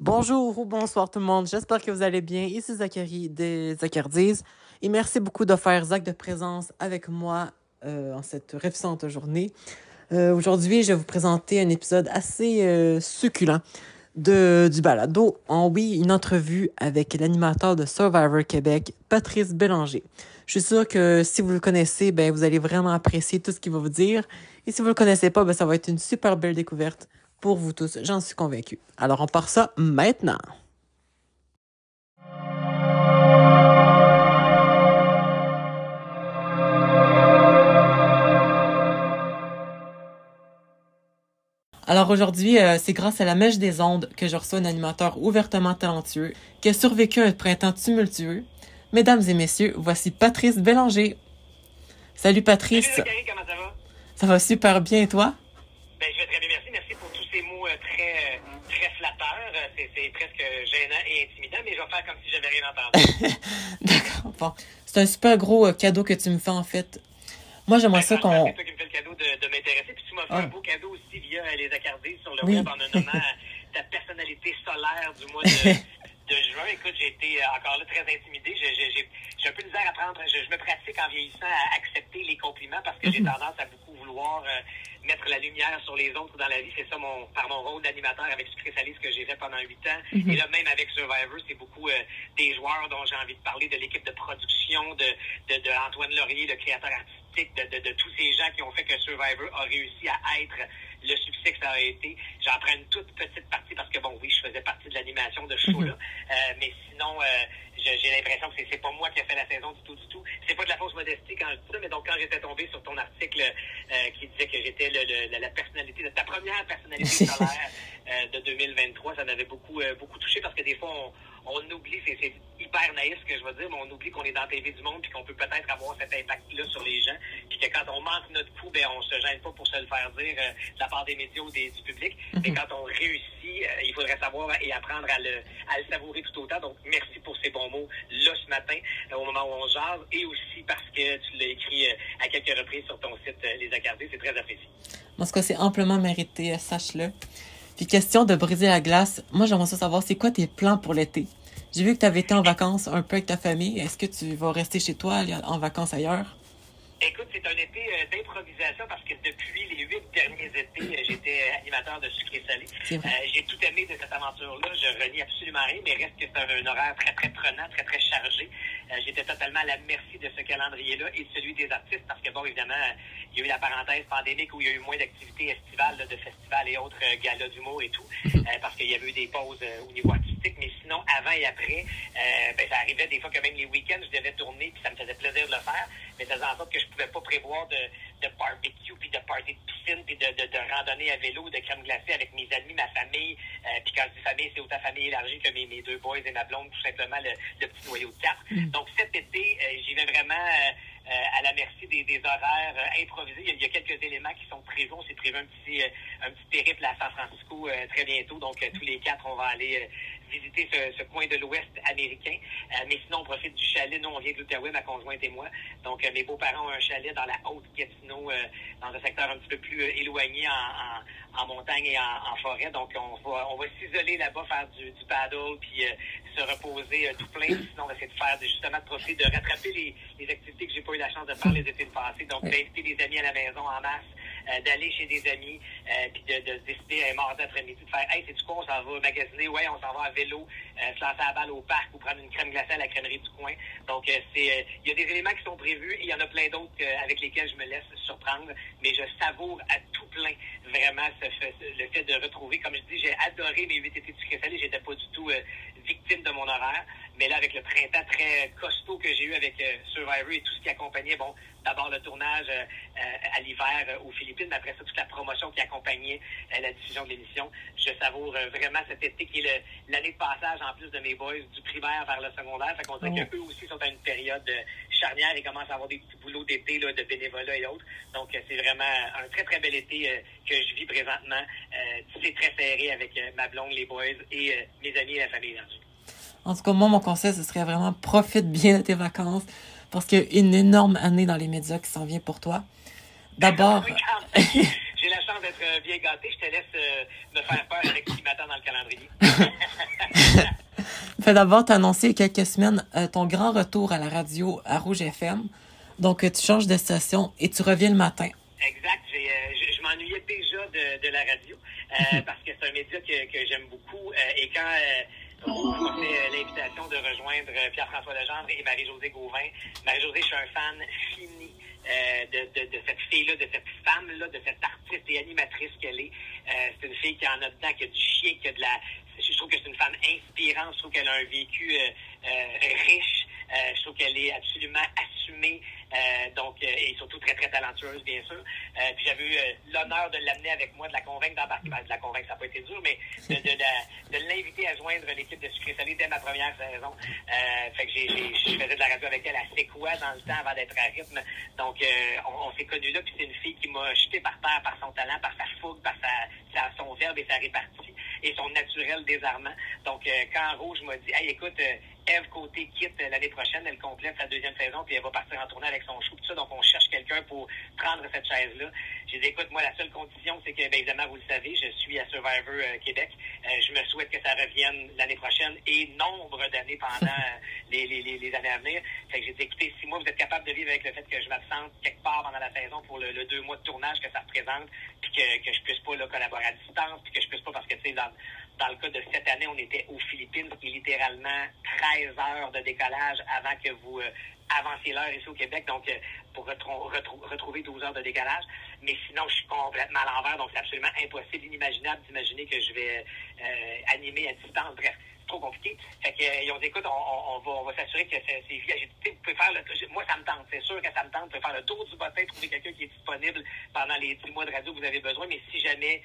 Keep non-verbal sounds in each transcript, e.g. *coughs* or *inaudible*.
Bonjour ou bonsoir tout le monde, j'espère que vous allez bien. Ici Zachary des Zachardies et merci beaucoup de faire acte de présence avec moi euh, en cette ravissante journée. Euh, Aujourd'hui, je vais vous présenter un épisode assez euh, succulent de, du balado. En oui, une entrevue avec l'animateur de Survivor Québec, Patrice Bélanger. Je suis sûre que si vous le connaissez, ben, vous allez vraiment apprécier tout ce qu'il va vous dire. Et si vous le connaissez pas, ben, ça va être une super belle découverte pour vous tous. J'en suis convaincue. Alors, on part ça maintenant. Alors aujourd'hui, euh, c'est grâce à la mèche des ondes que je reçois un animateur ouvertement talentueux qui a survécu à un printemps tumultueux. Mesdames et messieurs, voici Patrice Bélanger. Salut Patrice. Salut Zachary, comment ça va? Ça va super bien et toi? Ben, je vais très bien, merci. Merci pour tous ces mots euh, très, euh, très flatteurs. Euh, C'est, presque gênant et intimidant, mais je vais faire comme si j'avais rien entendu. *laughs* D'accord. Bon, c'est un super gros euh, cadeau que tu me fais en fait. Moi, j'aimerais Ben, ça qu'on C'est toi qui me fais le cadeau de, de m'intéresser. Puis tu m'as fait Ah. un beau cadeau aussi via euh, les accardés sur le Oui. web en me nommant euh, ta personnalité solaire du mois de, *laughs* de juin. Écoute, j'ai été euh, encore là très intimidé. Je- je- J'ai j'ai un peu de misère à prendre. Je, je me pratique en vieillissant à accepter les compliments parce que j'ai Mhm. tendance à beaucoup vouloir euh, mettre la lumière sur les autres dans la vie. C'est ça mon par mon rôle d'animateur avec Sucré Salé, ce que j'ai fait pendant huit ans. Mhm. Et là, même avec Survivor, c'est beaucoup euh, des joueurs dont j'ai envie de parler, de l'équipe de production, de, de, de Antoine Laurier, le créateur artistique, de, de, de tous ces gens qui ont fait que Survivor a réussi à être le succès que ça a été. J'en prends une toute petite partie parce que, bon, oui, je faisais partie de l'animation de ce show-là. Euh, mais sinon, euh, j'ai l'impression que c'est- c'est pas moi qui ai fait la saison du tout, du tout. C'est pas de la fausse modestie quand je dis ça, mais donc quand j'étais tombé sur ton article euh, qui disait que j'étais le, le- la, personnalité, de ta première personnalité *laughs* solaire euh, de 2023, ça m'avait beaucoup, euh, beaucoup touché parce que des fois, on, on oublie, c'est hyper naïf ce que je veux dire, mais on oublie qu'on est dans la TV du monde puis qu'on peut peut-être avoir cet impact-là sur les gens. Puis que quand on manque notre coup, ben on se gêne pas pour se le faire dire euh, de la part des médias ou des, du public. Mais quand on réussit, euh, il faudrait savoir et apprendre à le, à le savourer tout autant. Donc, merci pour ces bons mots là ce matin, euh, au moment où on jase, et aussi parce que tu l'as écrit à quelques reprises sur ton site Les Accardés. C'est très apprécié. En tout cas, c'est amplement mérité, sache-le. Puis question de briser la glace, moi j'aimerais ça savoir c'est quoi tes plans pour l'été? J'ai vu que tu avais été en vacances un peu avec ta famille. Est-ce que tu vas rester chez toi, en vacances ailleurs? Écoute, c'est un été euh, d'improvisation parce que depuis les huit derniers étés, euh, j'étais animateur de sucré salé. Euh, j'ai tout aimé de cette aventure-là. Je renie absolument rien, mais reste que c'est un, un horaire très, très prenant, très, très chargé. Euh, J'étais totalement à la merci de ce calendrier-là et celui des artistes parce que, bon, évidemment, il y a eu la parenthèse pandémique où il y a eu moins d'activités estivales, là, de festivals et autres galas d'humour et tout, euh, parce qu'il y avait eu des pauses au niveau artistique. Mais sinon, avant et après, ben, ça arrivait des fois que même les week-ends, je devais tourner puis ça me faisait plaisir de le faire, mais ça faisait en sorte que je pouvais pas prévoir de, de barbecue puis de party de piscine puis de, de, de randonnée à vélo, de crème glacée avec mes amis, ma famille. Euh, puis quand je dis famille, c'est autant famille élargie que mes, mes deux boys et ma blonde, tout simplement le, le petit noyau de quatre. Donc cet été, euh, j'y vais vraiment euh, à la merci des, des horaires improvisés. Il y, a, il y a quelques éléments qui sont prévus. On s'est prévu un petit, un petit périple à San Francisco très bientôt. Donc tous les quatre, on va aller visiter ce, coin de l'Ouest américain. Euh, mais sinon, on profite du chalet. Nous, on vient de l'Outaouais, ma conjointe et moi. Donc, euh, mes beaux-parents ont un chalet dans la Haute-Gatineau, euh, dans un secteur un petit peu plus éloigné en, en montagne et en, en forêt. Donc, on va, on va s'isoler là-bas, faire du, du paddle, puis euh, se reposer euh, tout plein. Sinon, on va essayer de faire de- justement de profiter, de rattraper les, les activités que j'ai pas eu la chance de faire les étés passés. Donc, d'inviter des amis à la maison en masse, euh, d'aller chez des amis, euh, puis de, de se décider un mardi après-midi de faire Hey, c'est du quoi, on s'en va magasiner, ouais, on s'en va à vélo, euh, se lancer à la balle au parc ou prendre une crème glacée à la crèmerie du coin. Donc, euh, c'est euh, il y a des éléments qui sont prévus et il y en a plein d'autres euh, avec lesquels je me laisse surprendre, mais je savoure à tout plein vraiment le fait de retrouver. Comme je dis, j'ai adoré mes huit étés de sucré j'étais pas du tout euh, victime de mon horaire. Mais là, avec le printemps très costaud que j'ai eu avec euh, Survivor et tout ce qui accompagnait, bon, d'abord le tournage euh, euh, à l'hiver aux Philippines, mais après ça, toute la promotion qui accompagnait la diffusion de l'émission. Je savoure vraiment cet été qui est l'année de passage, en plus de mes boys, du primaire vers le secondaire. Fait qu'on dirait Oh. qu'eux aussi sont à une période charnière et commencent à avoir des petits boulots d'été, de bénévolat et autres. Donc, c'est vraiment un très, très bel été que je vis présentement. C'est très serré avec ma blonde, les boys et mes amis et la famille élargie. En tout cas, moi, mon conseil, ce serait vraiment profite bien de tes vacances parce qu'il y a une énorme année dans les médias qui s'en vient pour toi. D'abord, quand même. *laughs* J'ai la chance d'être bien gâté. Je te laisse me faire peur avec ce qui m'attend dans le calendrier. *laughs* fait d'abord, tu as annoncé il y a quelques semaines ton grand retour à la radio à Rouge FM. Donc, tu changes de station et tu reviens le matin. Exact. je, je m'ennuyais déjà de, de, la radio *laughs* parce que c'est un média que, que j'aime beaucoup. et quand fait l'invitation de rejoindre Pierre-François Legendre et Marie-Josée Gauvin. Marie-Josée, je suis un fan fini euh, de, cette fille-là, de cette femme-là, de cette artiste et animatrice qu'elle est. Euh, c'est une fille qui en a dedans, qui a du chien, qui a de la... Je trouve que c'est une femme inspirante. Je trouve qu'elle a un vécu euh, euh riche. Euh, je trouve qu'elle est absolument assumée. Euh, donc, euh, et surtout très, très talentueuse, bien sûr. Euh, puis j'avais eu l'honneur de l'amener avec moi, de la convaincre d'embarquer. Ben, de la convaincre, ça n'a pas été dur, mais de, de, l'inviter à joindre l'équipe de Sucré Salé dès ma première saison. fait que j'ai, je faisais de la radio avec elle à quoi dans le temps avant d'être à rythme. Donc, on, on s'est connus là, puis c'est une fille qui m'a jeté par terre par son talent, par sa fougue, par sa, son verbe et sa répartie et son naturel désarmement. Donc, quand Rouge m'a dit, hey, écoute, Eve Côté quitte l'année prochaine, elle complète sa deuxième saison, puis elle va partir en tournée avec son chou, tout ça. Donc, on cherche quelqu'un pour prendre cette chaise-là. J'ai dit, écoute, moi, la seule condition, c'est que, bien évidemment, vous le savez, je suis à Survivor euh, Québec. Euh, je me souhaite que ça revienne l'année prochaine et nombre d'années pendant *laughs* les, les, les, années à venir. Fait que j'ai dit, écoutez, si moi, vous êtes capable de vivre avec le fait que je m'absente quelque part pendant la saison pour le, deux mois de tournage que ça représente, puis que, que je puisse pas là, collaborer à distance, puis que je puisse pas, parce que, tu sais, dans, dans le cas de cette année, on était aux Philippines, est littéralement 13 heures de décollage avant que vous euh, avanciez l'heure ici au Québec, donc euh, pour retrouver 12 heures de décalage. Mais sinon, je suis complètement à l'envers, donc c'est absolument impossible, inimaginable d'imaginer que je vais euh, animer à distance. Bref, c'est trop compliqué. Fait que, ils ont dit, écoute, on, va, on va s'assurer que c'est. Vous pouvez faire moi, ça me tente. C'est sûr que ça me tente. Vous pouvez faire le tour du bottin, trouver quelqu'un qui est disponible pendant les 10 mois de radio que vous avez besoin. Mais si jamais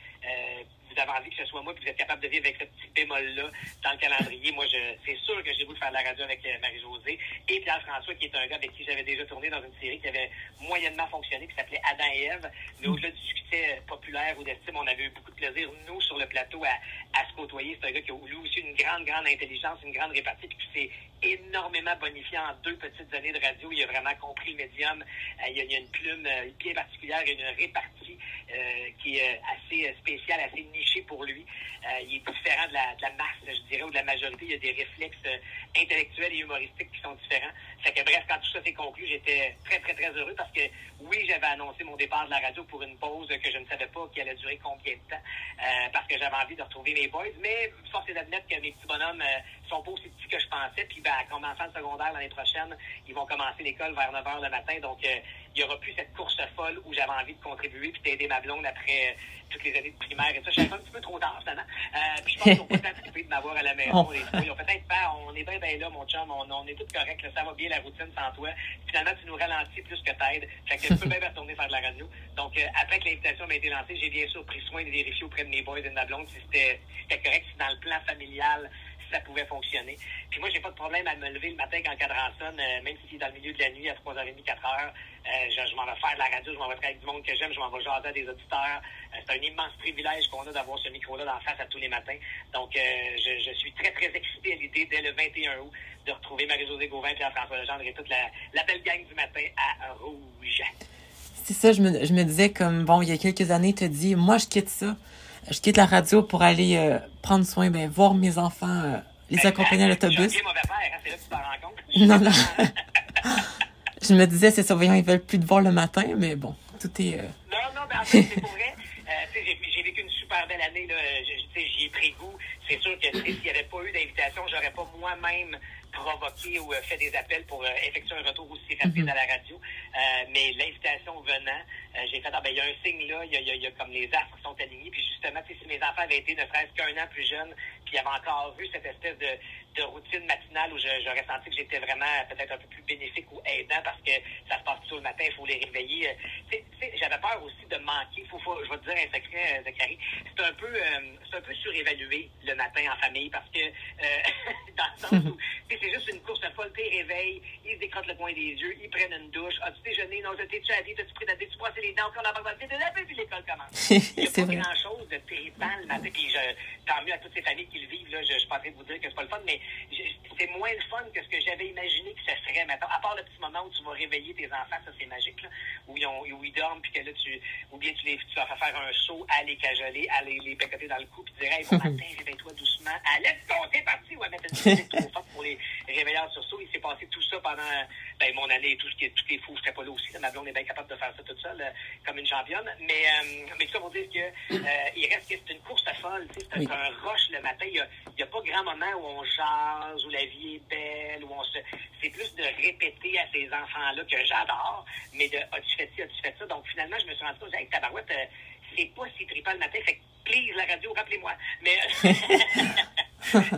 vous envie que ce soit moi, puis vous êtes capable de vivre avec ce petit bémol-là dans le calendrier, moi, je, c'est sûr que j'ai voulu faire de la radio avec euh, Marie-Josée et Pierre-François, qui est un gars avec qui j'avais déjà tourné dans une série qui avait moyennement fonctionné, qui s'appelait Adam et Ève. Mais au-delà du succès populaire ou d'estime, on avait eu beaucoup de plaisir, nous, sur le plateau, à, à se côtoyer. C'est un gars qui a eu aussi une grande, grande intelligence, une grande répartie, puis qui s'est énormément bonifié en deux petites années de radio. Il a vraiment compris le médium. Euh, il, y a, une plume euh, bien particulière, une répartie qui est assez spéciale, assez nichée pour lui. Euh, il est différent de la, de la, masse, je dirais, ou de la majorité. Il y a des réflexes euh, intellectuels et humoristiques qui sont différents. Fait que bref, quand tout ça s'est conclu, j'étais très, très, très heureux parce que oui, j'avais annoncé mon départ de la radio pour une pause que je ne savais pas qui allait durer combien de temps, euh, parce que j'avais envie de retrouver mes boys. Mais force est d'admettre que mes petits bonhommes sont pas aussi petits que je pensais. Puis ben, en commençant le secondaire l'année prochaine, ils vont commencer l'école vers 9 h le matin. Donc, il n'y aura plus cette course folle où j'avais envie de contribuer puis d'aider ma blonde après toutes les années de primaire et ça. Je un petit peu trop tard, finalement. Euh, puis je pense qu'ils n'ont pas tant trippé de m'avoir à la maison. Ils ont peut-être pas, on est bien, bien là, mon chum, on, on est tout correct, ça va bien la routine sans toi. Finalement, tu nous ralentis plus que t'aides. Fait que je peux bien retourner faire de la radio. Donc, euh, après que l'invitation m'a été lancée, j'ai bien sûr pris soin de vérifier auprès de mes boys et de ma blonde si c'était correct, si dans le plan familial, ça pouvait fonctionner. Puis moi, j'ai pas de problème à me lever le matin quand cadran sonne, euh, même si c'est dans le milieu de la nuit à 3h30, 4h. Euh, je, m'en vais faire de la radio, je m'en vais travailler avec du monde que j'aime, je m'en vais jaser à des auditeurs. Euh, c'est un immense privilège qu'on a d'avoir ce micro-là d'en face à tous les matins. Donc, je, suis très, très excité à l'idée, dès le 21 août, de retrouver Marie-Josée Gauvin, Pierre-François Legendre et toute la, la belle gang du matin à Rouge. C'est ça, je me, je me disais comme, bon, il y a quelques années, tu as dit, moi, je quitte ça. Je quitte la radio pour aller euh, prendre soin, ben, voir mes enfants, euh, les ben, accompagner à l'autobus. Hein, *laughs* non, non. *laughs* je me disais, ces surveillants, ils veulent plus te voir le matin, mais bon, tout est... Euh... Non, non, mais en fait, c'est pour vrai. Euh, j'ai vécu une super belle année, là. J'y ai pris goût. C'est sûr que s'il n'y avait pas eu d'invitation, j'aurais pas moi-même provoqué ou euh, fait des appels pour euh, effectuer un retour aussi rapide mm-hmm. à la radio. Euh, mais l'invitation venant, j'ai fait, ah ben, il y a un signe là, il y a, y a, comme les astres qui sont alignés. Puis justement, si mes enfants avaient été ne serait-ce qu'un an plus jeunes, puis ils avaient encore vu cette espèce de, de routine matinale où j'aurais senti que j'étais vraiment peut-être un peu plus bénéfique ou aidant parce que ça se passe tôt le matin, il faut les réveiller. J'avais peur aussi de manquer. Faut, faut, je vais te dire un secret, Zachary. C'est un peu c'est un peu surévalué le matin en famille parce que *laughs* dans le sens où *laughs* c'est juste une course folle, t'es réveil, ils se le coin des yeux, ils prennent une douche. As-tu déjeuné? Non, t'es-tu allé? T'as-tu pris ta tu les dents? On a pas de la puis l'école commence. *laughs* Il n'y a pas grand-chose de trépant le matin. Puis je, tant mieux à toutes ces familles qui le vivent. Là, je, je suis pas en train de vous dire que c'est pas le fun, mais c'est moins le fun que ce que j'avais imaginé que ce serait. Maintenant, à part le petit moment où tu vas réveiller tes enfants, ça c'est magique, là, où, ils ont, où ils dorment, puis que là, tu, ou bien tu, les, tu vas faire un saut, à les cajoler, à les, les pécoter dans le cou, puis dirais, hey, bon matin, *laughs* réveille-toi doucement, let's go, c'est parti, ouais, mettre une musique trop forte pour les réveilleurs sur saut. Il s'est passé tout ça pendant ben, mon année et tout ce qui est, tous les fous, je serais pas là aussi. Là, ma blonde est bien capable de faire ça toute seule, comme une championne. Mais, euh, mais tout ça pour dire que euh, il reste que c'est une course folle, c'est oui. un rush le matin. Il n'y a, y a pas grand moment où on jase, où la vie est belle, où on se. C'est plus de répéter à ces enfants-là que j'adore, mais de as-tu fait ci, as-tu fait ça. Donc finalement, je me suis rendu compte avec Tabarouette, euh, c'est pas si trippant le matin. Fait que please la radio, rappelez-moi. Mais *laughs*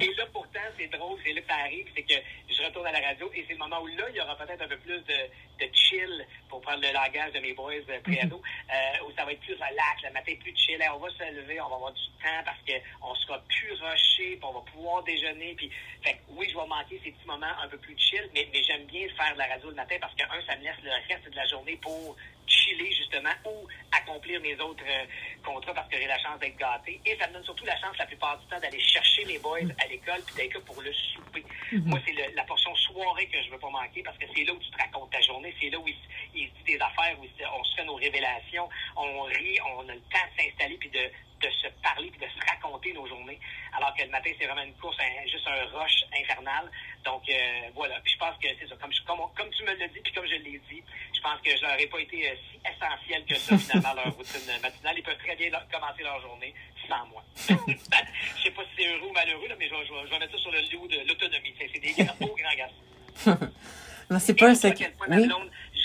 et là, pourtant, c'est drôle, c'est là que ça arrive, c'est que je retourne à la radio et c'est le moment où là, il y aura peut-être un peu plus de, de chill, pour prendre le langage de mes boys euh, pré-ado, euh, où ça va être plus relax, le matin plus chill. on va se lever, on va avoir du temps parce qu'on sera plus rushé, puis on va pouvoir déjeuner. Puis, fait oui, je vais manquer ces petits moments un peu plus chill, mais, mais j'aime bien faire de la radio le matin parce que, un, ça me laisse le reste de la journée pour chiller justement ou accomplir mes autres euh, contrats parce que j'ai la chance d'être gâté. Et ça me donne surtout la chance la plupart du temps d'aller chercher mes boys à l'école puis d'être là pour le souper. Mm-hmm. Moi, c'est la portion soirée que je veux pas manquer parce que c'est là où tu te racontes ta journée, c'est là où il, il se dit des affaires, où on se fait nos révélations, on rit, on a le temps de s'installer puis de, de se parler puis de se raconter nos journées. Alors que le matin, c'est vraiment une course, un, juste un rush infernal. Donc, euh, voilà. Puis je pense que c'est ça. Comme, comme, comme, tu me l'as dit, puis comme je l'ai dit, je pense que je n'aurais pas été euh, si essentiel que ça, finalement, leur routine matinale. Ils peuvent très bien leur, commencer leur journée sans moi. *laughs* je sais pas si c'est heureux ou malheureux, là, mais je vais, je, je vais mettre ça sur le lieu de l'autonomie. C'est des grands, beaux grands garçons. *laughs* non, c'est pas un secret. Oui?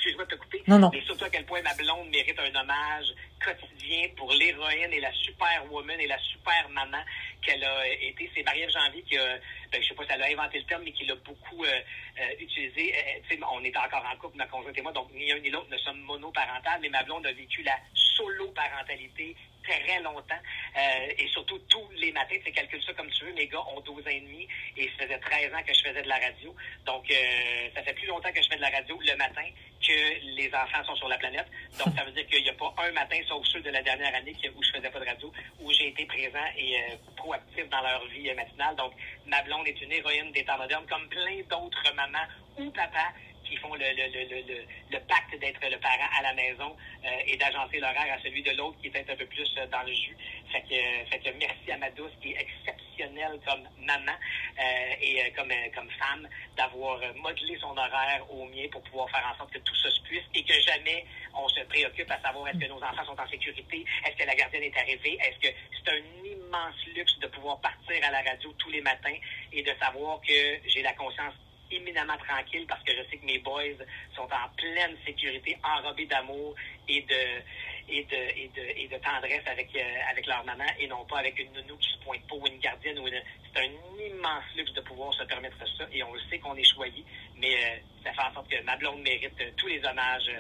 Excuse-moi de te couper. Non, non. Mais surtout à quel point ma blonde mérite un hommage quotidien pour l'héroïne et la superwoman et la super maman qu'elle a été. C'est Marie-Ève Janvier qui a, ben, je sais pas si elle a inventé le terme, mais qui l'a beaucoup euh, euh, utilisé. Euh, on est encore en couple, ma conjointe et moi, donc ni un ni l'autre ne sommes monoparentales, mais ma blonde a vécu la solo-parentalité très longtemps. Euh, et surtout, tous les matins, tu calcules ça comme tu veux, mes gars ont 12 ans et demi et ça faisait 13 ans que je faisais de la radio. Donc, euh, ça fait plus longtemps que je fais de la radio le matin que les enfants sont sur la planète. Donc, ça veut dire qu'il n'y a pas un matin, sauf ceux de la dernière année où je faisais pas de radio, où j'ai été présent et euh, proactif dans leur vie matinale. Donc, ma blonde est une héroïne des temps modernes, comme plein d'autres mamans ou papas qui font le, le, le, le, le pacte d'être le parent à la maison euh, et d'agencer l'horaire à celui de l'autre qui est peut-être un peu plus euh, dans le jus. Fait que, fait que merci à ma douce qui est exceptionnelle comme maman euh, et euh, comme, euh, comme femme d'avoir modelé son horaire au mien pour pouvoir faire en sorte que tout ça se puisse et que jamais on se préoccupe à savoir est-ce que nos enfants sont en sécurité, est-ce que la gardienne est arrivée, est-ce que c'est un immense luxe de pouvoir partir à la radio tous les matins et de savoir que j'ai la conscience éminemment tranquille parce que je sais que mes boys sont en pleine sécurité, enrobés d'amour et de, et de, et de, et de tendresse avec, euh, avec leur maman et non pas avec une nounou qui se pointe pas ou une gardienne. ou une... C'est un immense luxe de pouvoir se permettre ça et on le sait qu'on est choyé, mais euh, ça fait en sorte que ma blonde mérite euh, tous les hommages.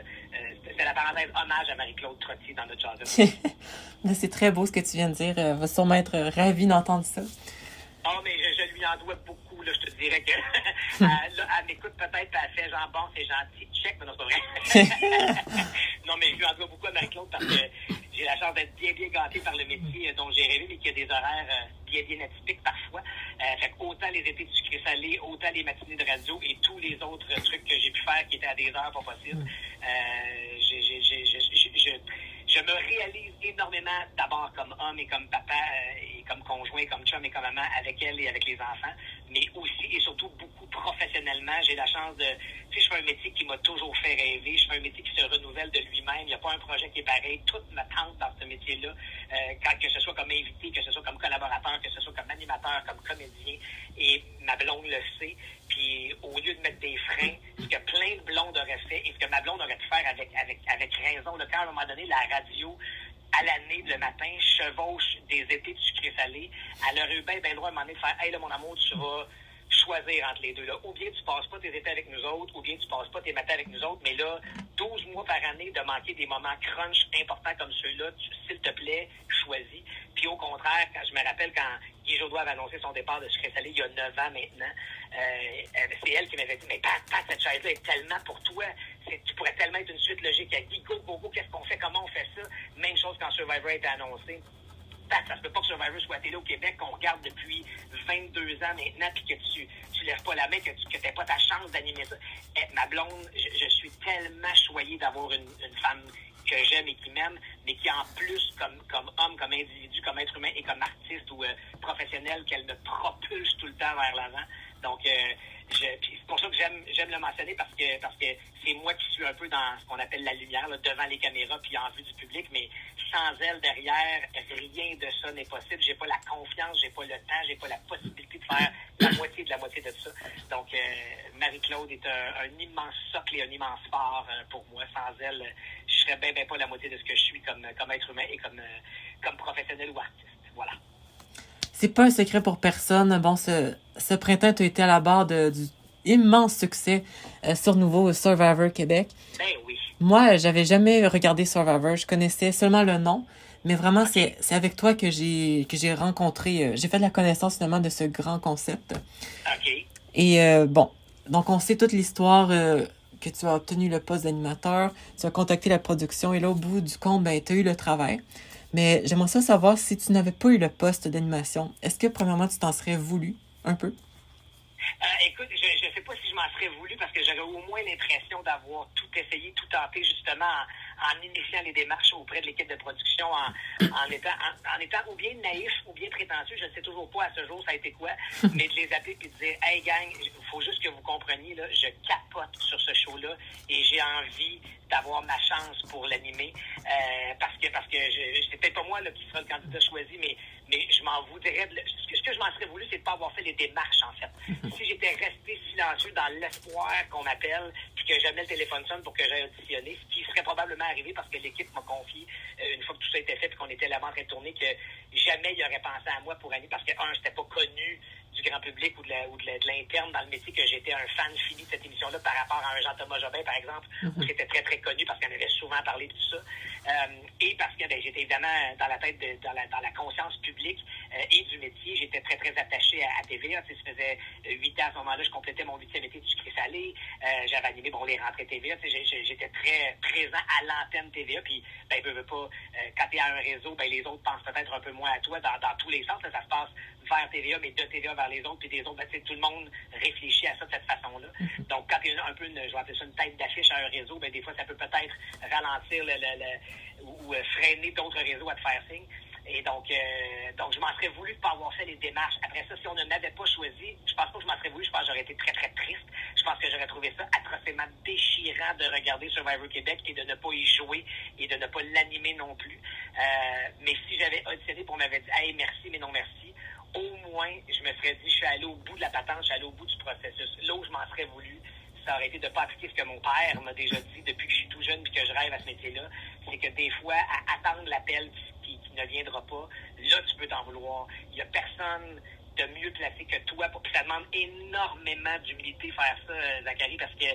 c'est la parenthèse hommage à Marie-Claude Trottier dans notre chanson. *laughs* c'est très beau ce que tu viens de dire. Elle va sûrement être ravie d'entendre ça. Oh, mais je, je lui en dois beaucoup là, je te dirais que *laughs* elle, elle m'écoute peut-être, elle fait genre bon, c'est gentil, check, mais non, c'est pas vrai. *laughs* non, mais je lui en dois beaucoup à Marie-Claude parce que j'ai la chance d'être bien, bien gâté par le métier dont j'ai rêvé, mais qui a des horaires euh, bien, bien atypiques parfois. Euh, fait autant les étés de sucré salé, autant les matinées de radio et tous les autres trucs que j'ai pu faire qui étaient à des heures pas possibles. Euh, j'ai, j'ai, j'ai, j'ai, je me réalise énormément d'abord comme homme et comme papa euh, et comme conjoint, comme chum et comme maman avec elle et avec les enfants, mais aussi et surtout beaucoup professionnellement. J'ai la chance de, tu sais, je fais un métier qui m'a toujours fait rêver. Je fais un métier qui se renouvelle de lui-même. Il n'y a pas un projet qui est pareil. Toute ma tente dans ce métier-là, euh, que ce soit comme invité, que ce soit comme collaborateur, que ce soit comme animateur, comme comédien, et ma blonde le sait. Puis au lieu de mettre des freins, ce que plein de blondes auraient fait et ce que ma blonde aurait pu faire avec avec avec raison, là, quand à un moment donné la radio à l'année, le matin, chevauche des étés de sucré salé, elle aurait eu bien, bien droit à un moment donné de faire Hey là, mon amour, tu vas choisir entre les deux. Là. Ou bien tu passes pas tes étés avec nous autres, ou bien tu passes pas tes matins avec nous autres, mais là, 12 mois par année de manquer des moments crunch importants comme ceux-là, s'il te plaît, choisis. Puis au contraire, quand je me rappelle quand Guy Jodoin avait annoncé son départ de sucré salé il y a 9 ans maintenant, euh, c'est elle qui m'avait dit Mais Pat, Pat cette chaise-là est tellement pour toi. Tu pourrais tellement être une suite logique à Guy, go, go, go, qu'est-ce qu'on fait, comment on fait ça. Même chose quand Survivor a été annoncé. Pat, ça se peut pas que Survivor soit télé au Québec, qu'on regarde depuis 22 ans maintenant, puis que tu tu lèves pas la main, que tu n'as pas ta chance d'animer ça. Eh, ma blonde, je, suis tellement choyée d'avoir une, femme que j'aime et qui m'aime, mais qui en plus, comme, comme homme, comme individu, comme être humain et comme artiste ou euh, professionnel, qu'elle me propulse tout le temps vers l'avant. Donc, euh, c'est pour ça que j'aime j'aime le mentionner parce que parce que c'est moi qui suis un peu dans ce qu'on appelle la lumière, devant les caméras puis en vue du public, mais sans elle derrière, rien de ça n'est possible. J'ai pas la confiance, j'ai pas le temps, j'ai pas la possibilité de faire la moitié de la moitié de ça. Donc, euh, Marie-Claude est un, immense socle et un immense phare euh, pour moi. Sans elle, je serais bien, bien pas la moitié de ce que je suis comme, comme être humain et comme, comme professionnel ou artiste. Voilà c'est pas un secret pour personne. Bon, ce, ce printemps, tu as été à la barre de, du immense succès euh, sur Nouveau Survivor Québec. Ben oui. Moi, j'avais jamais regardé Survivor. Je connaissais seulement le nom. Mais vraiment, c'est, c'est avec toi que j'ai, que j'ai rencontré, euh, j'ai fait de la connaissance finalement de ce grand concept. OK. Et euh, bon, donc on sait toute l'histoire que tu as obtenu le poste d'animateur, tu as contacté la production et là, au bout du compte, ben, tu as eu le travail. Mais j'aimerais ça savoir si tu n'avais pas eu le poste d'animation, est-ce que premièrement tu t'en serais voulu un peu? Euh, écoute, je ne sais pas si je m'en serais voulu parce que j'aurais au moins l'impression d'avoir tout essayé, tout tenté justement en, initiant les démarches auprès de l'équipe de production, en, étant, en, étant ou bien naïf ou bien prétentieux. Je ne sais toujours pas à ce jour ça a été quoi, *laughs* mais de les appeler et de dire Hey gang, il faut juste que vous compreniez, là, je capote sur ce show-là et j'ai envie d'avoir ma chance pour l'animer euh, parce que parce que c'est peut-être pas moi là, qui sera le candidat choisi, mais mais je m'en voudrais. ce que je m'en serais voulu, c'est de pas avoir fait les démarches en fait. *laughs* si j'étais resté silencieux dans l'espoir qu'on m'appelle puis que jamais le téléphone sonne pour que j'aille auditionner, ce qui serait probablement arrivé parce que l'équipe m'a confié euh, une fois que tout ça était fait et qu'on était là-bas en train de tourner que jamais il aurait pensé à moi pour animer parce que un, c'était pas connu du grand public ou de, l'interne dans le métier que j'étais un fan fini de cette émission-là par rapport à un Jean-Thomas Jobin, par exemple, où mhm. c'était très, très connu parce qu'on avait souvent parlé de tout ça. Euh, et parce que ben, j'étais évidemment dans la tête, de, dans, la, dans la conscience publique euh, et du métier. J'étais très, très attaché à, à TVA. Tu sais, ça faisait huit ans à ce moment-là, je complétais mon huitième métier du sucré salé. Euh, j'avais animé bon, les rentrées TVA. Tu sais, j'étais très présent à l'antenne TVA. Puis, ben, veux, veux pas, quand tu es à un réseau, ben, les autres pensent peut-être un peu moins à toi dans, dans tous les sens. ça se passe vers TVA, mais de TVA vers les autres, puis des autres, ben, tout le monde réfléchit à ça de cette façon-là. Mhm. Donc, quand tu es un peu, une, je vais appeler ça une tête d'affiche à un réseau, ben, des fois, ça peut peut-être ralentir le, le, ou, euh, freiner d'autres réseaux à te faire signe. Et donc, euh, donc je m'en serais voulu de pas avoir fait les démarches. Après ça, si on ne m'avait pas choisi, je pense pas que je m'en serais voulu. Je pense que j'aurais été très, très triste. Je pense que j'aurais trouvé ça atrocement déchirant de regarder Survivor Québec et de ne pas y jouer et de ne pas l'animer non plus. Euh, mais si j'avais auditionné pour m'avoir dit, hey, merci, mais non merci, au moins, je me serais dit, je suis allé au bout de la patente, je suis allé au bout du processus. Là où je m'en serais voulu, ça aurait été de ne pas appliquer ce que mon père m'a déjà dit depuis que je suis tout jeune et que je rêve à ce métier-là. C'est que des fois, à attendre l'appel qui, ne viendra pas, là, tu peux t'en vouloir. Il n'y a personne de mieux placé que toi. Pour... ça demande énormément d'humilité faire ça, euh, Zachary, parce que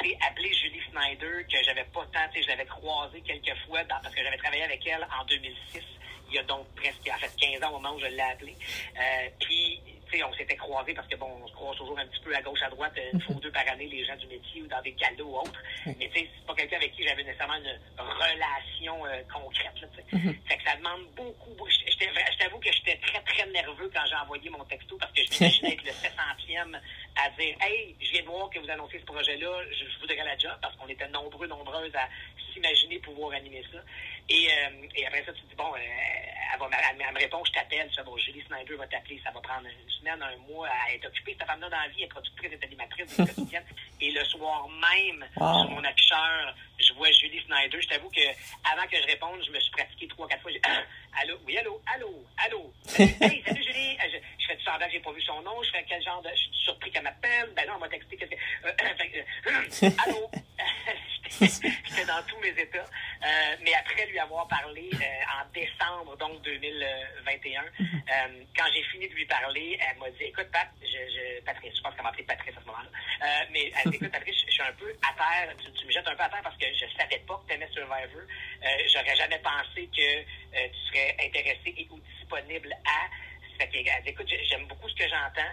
tu appeler Julie Snyder, que j'avais pas tant, je l'avais croisée quelques fois parce que j'avais travaillé avec elle en 2006 il y a donc presque, en fait, 15 ans au moment où je l'ai appelé. Euh, puis, tu sais, on s'était croisés parce que, bon, on se croise toujours un petit peu à gauche, à droite, une fois ou deux par année, les gens du métier ou dans des galas ou autres. Mais, tu sais, c'est pas quelqu'un avec qui j'avais nécessairement une relation euh, concrète, là, tu sais. Mm-hmm. Fait que ça demande beaucoup. Je t'avoue que j'étais très, très nerveux quand j'ai envoyé mon texto parce que je m'imaginais être le *laughs* 700e à dire Hey, je viens de voir que vous annoncez ce projet-là, je, je voudrais la job parce qu'on était nombreux, nombreuses à s'imaginer pouvoir animer ça. Et, euh, et après ça, tu te dis, bon, euh, elle, va, elle, me répond, je t'appelle, bon, Julie Snyder va t'appeler, ça va prendre une semaine, un mois à être occupée. Cette femme-là dans la vie, elle est productrice, elle est animatrice, quotidienne. *laughs* Et le soir même, sur mon afficheur, je vois Julie Snyder. Je t'avoue que avant que je réponde, je me suis pratiqué trois, quatre fois. *coughs* allô, oui, allô, allô, allô? *laughs* hey, salut Julie. Euh, je, je fais du semblant que j'ai pas vu son nom. Je fais quel genre de. Je suis surpris qu'elle m'appelle. Ben non, elle m'a texté. Euh, *clears throat* *clears throat* allô? *laughs* *laughs* J'étais dans tous mes états. Euh, mais après lui avoir parlé euh, en décembre, donc 2021, euh, quand j'ai fini de lui parler, elle m'a dit Écoute, Pat, je, je, Patrice, je pense qu'elle m'a appelé Patrice à ce moment-là. Euh, mais elle dit Écoute, Patrice, je, suis un peu à terre, tu, me jettes un peu à terre parce que je savais pas que tu aimais Survivor. J'aurais jamais pensé que tu serais intéressé et ou disponible à. Fait dit, écoute, j'aime beaucoup ce que j'entends.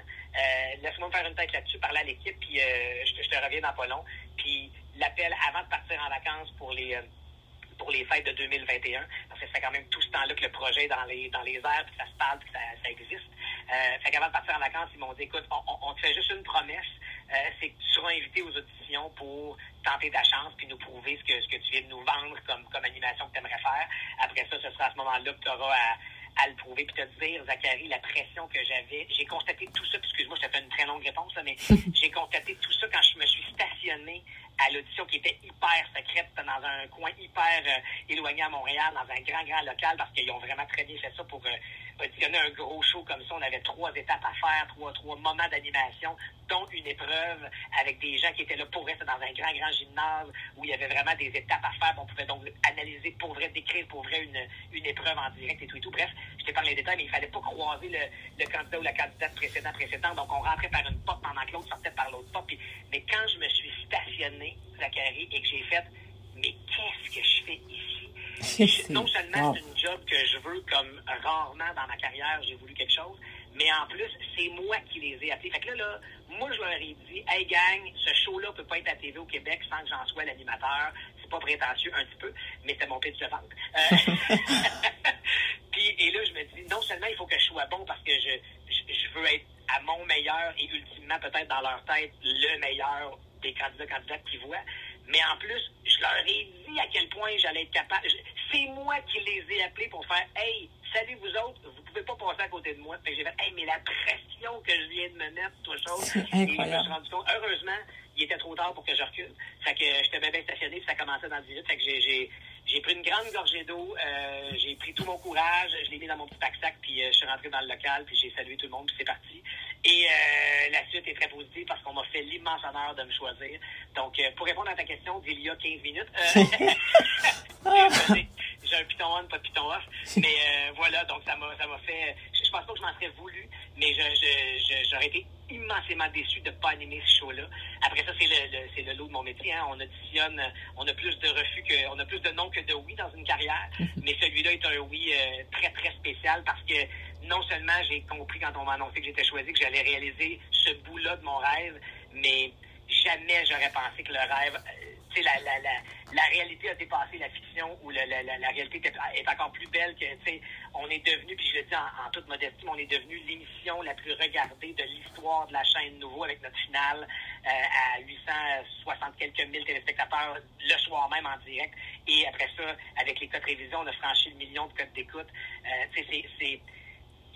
Laisse-moi me faire une tête là-dessus, parler à l'équipe, puis je, je, te reviens dans pas long. Puis l'appel avant de partir en vacances pour les euh, pour les fêtes de 2021, parce que c'est quand même tout ce temps-là que le projet est dans les dans les airs, puis ça se parle, puis ça, ça existe. Euh, Euh, fait qu'avant de partir en vacances, ils m'ont dit, écoute, on, te fait juste une promesse, euh, c'est que tu seras invité aux auditions pour tenter ta chance puis nous prouver ce que, ce que tu viens de nous vendre comme, comme animation que tu aimerais faire. Après ça, ce sera à ce moment-là que tu auras à à le prouver. Puis te dire, Zachary, la pression que j'avais. J'ai constaté tout ça, excuse-moi, ça fait une très longue réponse, mais *laughs* j'ai constaté tout ça quand je me suis stationné à l'audition qui était hyper secrète dans un coin hyper euh, éloigné à Montréal, dans un grand, grand local, parce qu'ils ont vraiment très bien fait ça pour euh, auditionner un gros show comme ça. On avait trois étapes à faire, trois, trois moments d'animation, dont une épreuve avec des gens qui étaient là pour rester dans un grand, grand gymnase où il y avait vraiment des étapes à faire. On pouvait donc analyser pour vrai, décrire pour vrai une, une épreuve en direct et tout et tout. Bref, je parlé des détails, mais il fallait pas croiser le, le candidat ou la candidate précédent, précédent. Donc, on rentrait par une porte pendant que l'autre sortait par l'autre porte. mais quand je me suis stationné, Zachary, et que j'ai fait, mais qu'est-ce que je fais ici? *laughs* non seulement c'est une job que je veux comme rarement dans ma carrière, j'ai voulu quelque chose, mais en plus, c'est moi qui les ai appelés. Fait que là, là, moi, je leur ai dit, hey gang, ce show-là peut pas être à TV au Québec sans que j'en sois l'animateur. C'est pas prétentieux, un petit peu, mais c'est mon pitch de vente. Euh, *laughs* puis, et là, je me dis, non seulement il faut que je sois bon parce que je, je, veux être à mon meilleur et ultimement, peut-être dans leur tête, le meilleur des candidats candidates qui voient, mais en plus, je leur ai dit à quel point j'allais être capable. C'est moi qui les ai appelés pour faire Hey, salut vous autres, vous pouvez pas passer à côté de moi. Fait que j'ai fait Hey, mais la pression que je viens de me mettre, toi chose. Et je me suis rendu compte, heureusement, il était trop tard pour que je recule. Fait que j'étais bien, bien stationné, puis ça commençait dans 10 minutes. Fait que j'ai j'ai pris une grande gorgée d'eau, euh, j'ai pris tout mon courage, je l'ai mis dans mon petit pack-sac, puis euh, je suis rentré dans le local, puis j'ai salué tout le monde, puis c'est parti. Et euh, la suite est très positive parce qu'on m'a fait l'immense honneur de me choisir. Donc, euh, pour répondre à ta question d'il y a 15 minutes, euh, *laughs* j'ai un piton on, pas de piton off. Mais voilà, donc ça m'a fait. Je, pense pas que je m'en serais voulu, mais j'aurais été immensément déçu de ne pas animer ce show-là. Après ça, c'est le, c'est le lot de mon métier. Hein. On auditionne, on a plus de refus que, on a plus de non que de oui dans une carrière. *laughs* mais celui-là est un oui très, très spécial parce que non seulement j'ai compris quand on m'a annoncé que j'étais choisi que j'allais réaliser ce bout-là de mon rêve, mais jamais j'aurais pensé que le rêve, euh, la, la, la, réalité a dépassé la fiction ou la, la, réalité est, encore plus belle que, tu sais, on est devenu, puis je le dis en, toute modestie, on est devenu l'émission la plus regardée de l'histoire de la chaîne Nouveau avec notre finale euh, à 860 quelques mille téléspectateurs le soir même en direct. Et après ça, avec les codes révision, on a franchi le million de codes d'écoute. Euh, tu sais, c'est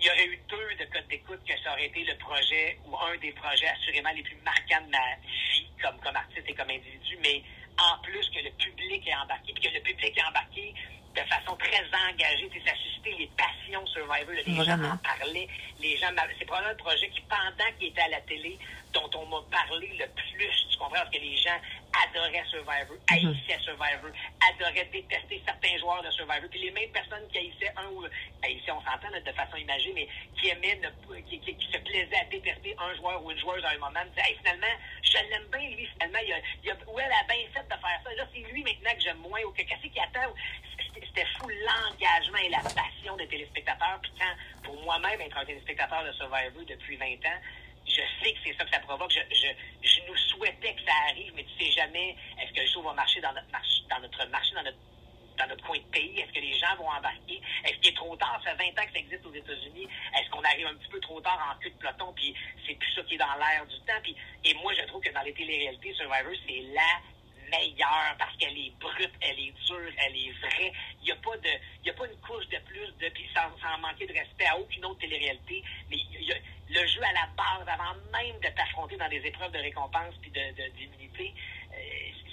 il y aurait eu deux de codes d'écoute que ça aurait été le projet ou un des projets assurément les plus marquants de ma vie comme, comme artiste et comme individu, mais en plus que le public est embarqué, puis que le public est embarqué de façon très engagée, ça a suscité les passions Survivor, les gens en parlaient, les gens, c'est probablement le projet qui, pendant qu'il était à la télé, dont on m'a parlé le plus, tu comprends, parce que les gens adoraient Survivor, mhm. haïssaient Survivor, adoraient détester certains joueurs de Survivor, puis les mêmes personnes qui haïssaient un ou, haïssaient, on s'entend de façon imagée, mais qui aimaient, qui, qui, se plaisaient à détester un joueur ou une joueuse à un moment, me disaient, finalement, je l'aime bien, lui, finalement, il a, il a, ouais, elle a bien fait de faire ça, là, c'est lui maintenant que j'aime moins, ou que qu'est-ce qui attend, c'était fou l'engagement et la passion des téléspectateurs, puis quand, pour moi-même, être un téléspectateur de Survivor depuis 20 ans, je sais que c'est ça que ça provoque. Je, je, je, nous souhaitais que ça arrive, mais tu sais jamais est-ce que le show va marcher dans notre marché, dans notre marché, dans notre dans notre coin de pays? Est-ce que les gens vont embarquer? Est-ce qu'il est trop tard? Ça fait 20 ans que ça existe aux États-Unis. Est-ce qu'on arrive un petit peu trop tard en cul de peloton, puis c'est plus ça qui est dans l'air du temps? Puis, et moi, je trouve que dans les télé-réalités, Survivor, c'est la meilleure parce qu'elle est brute, elle est dure, elle est vraie. Il n'y a pas de, y a pas une couche de plus de, puis sans, manquer de respect à aucune autre télé-réalité. Mais le jeu à la base, avant même de t'affronter dans des épreuves de récompense puis de, d'immunité, euh,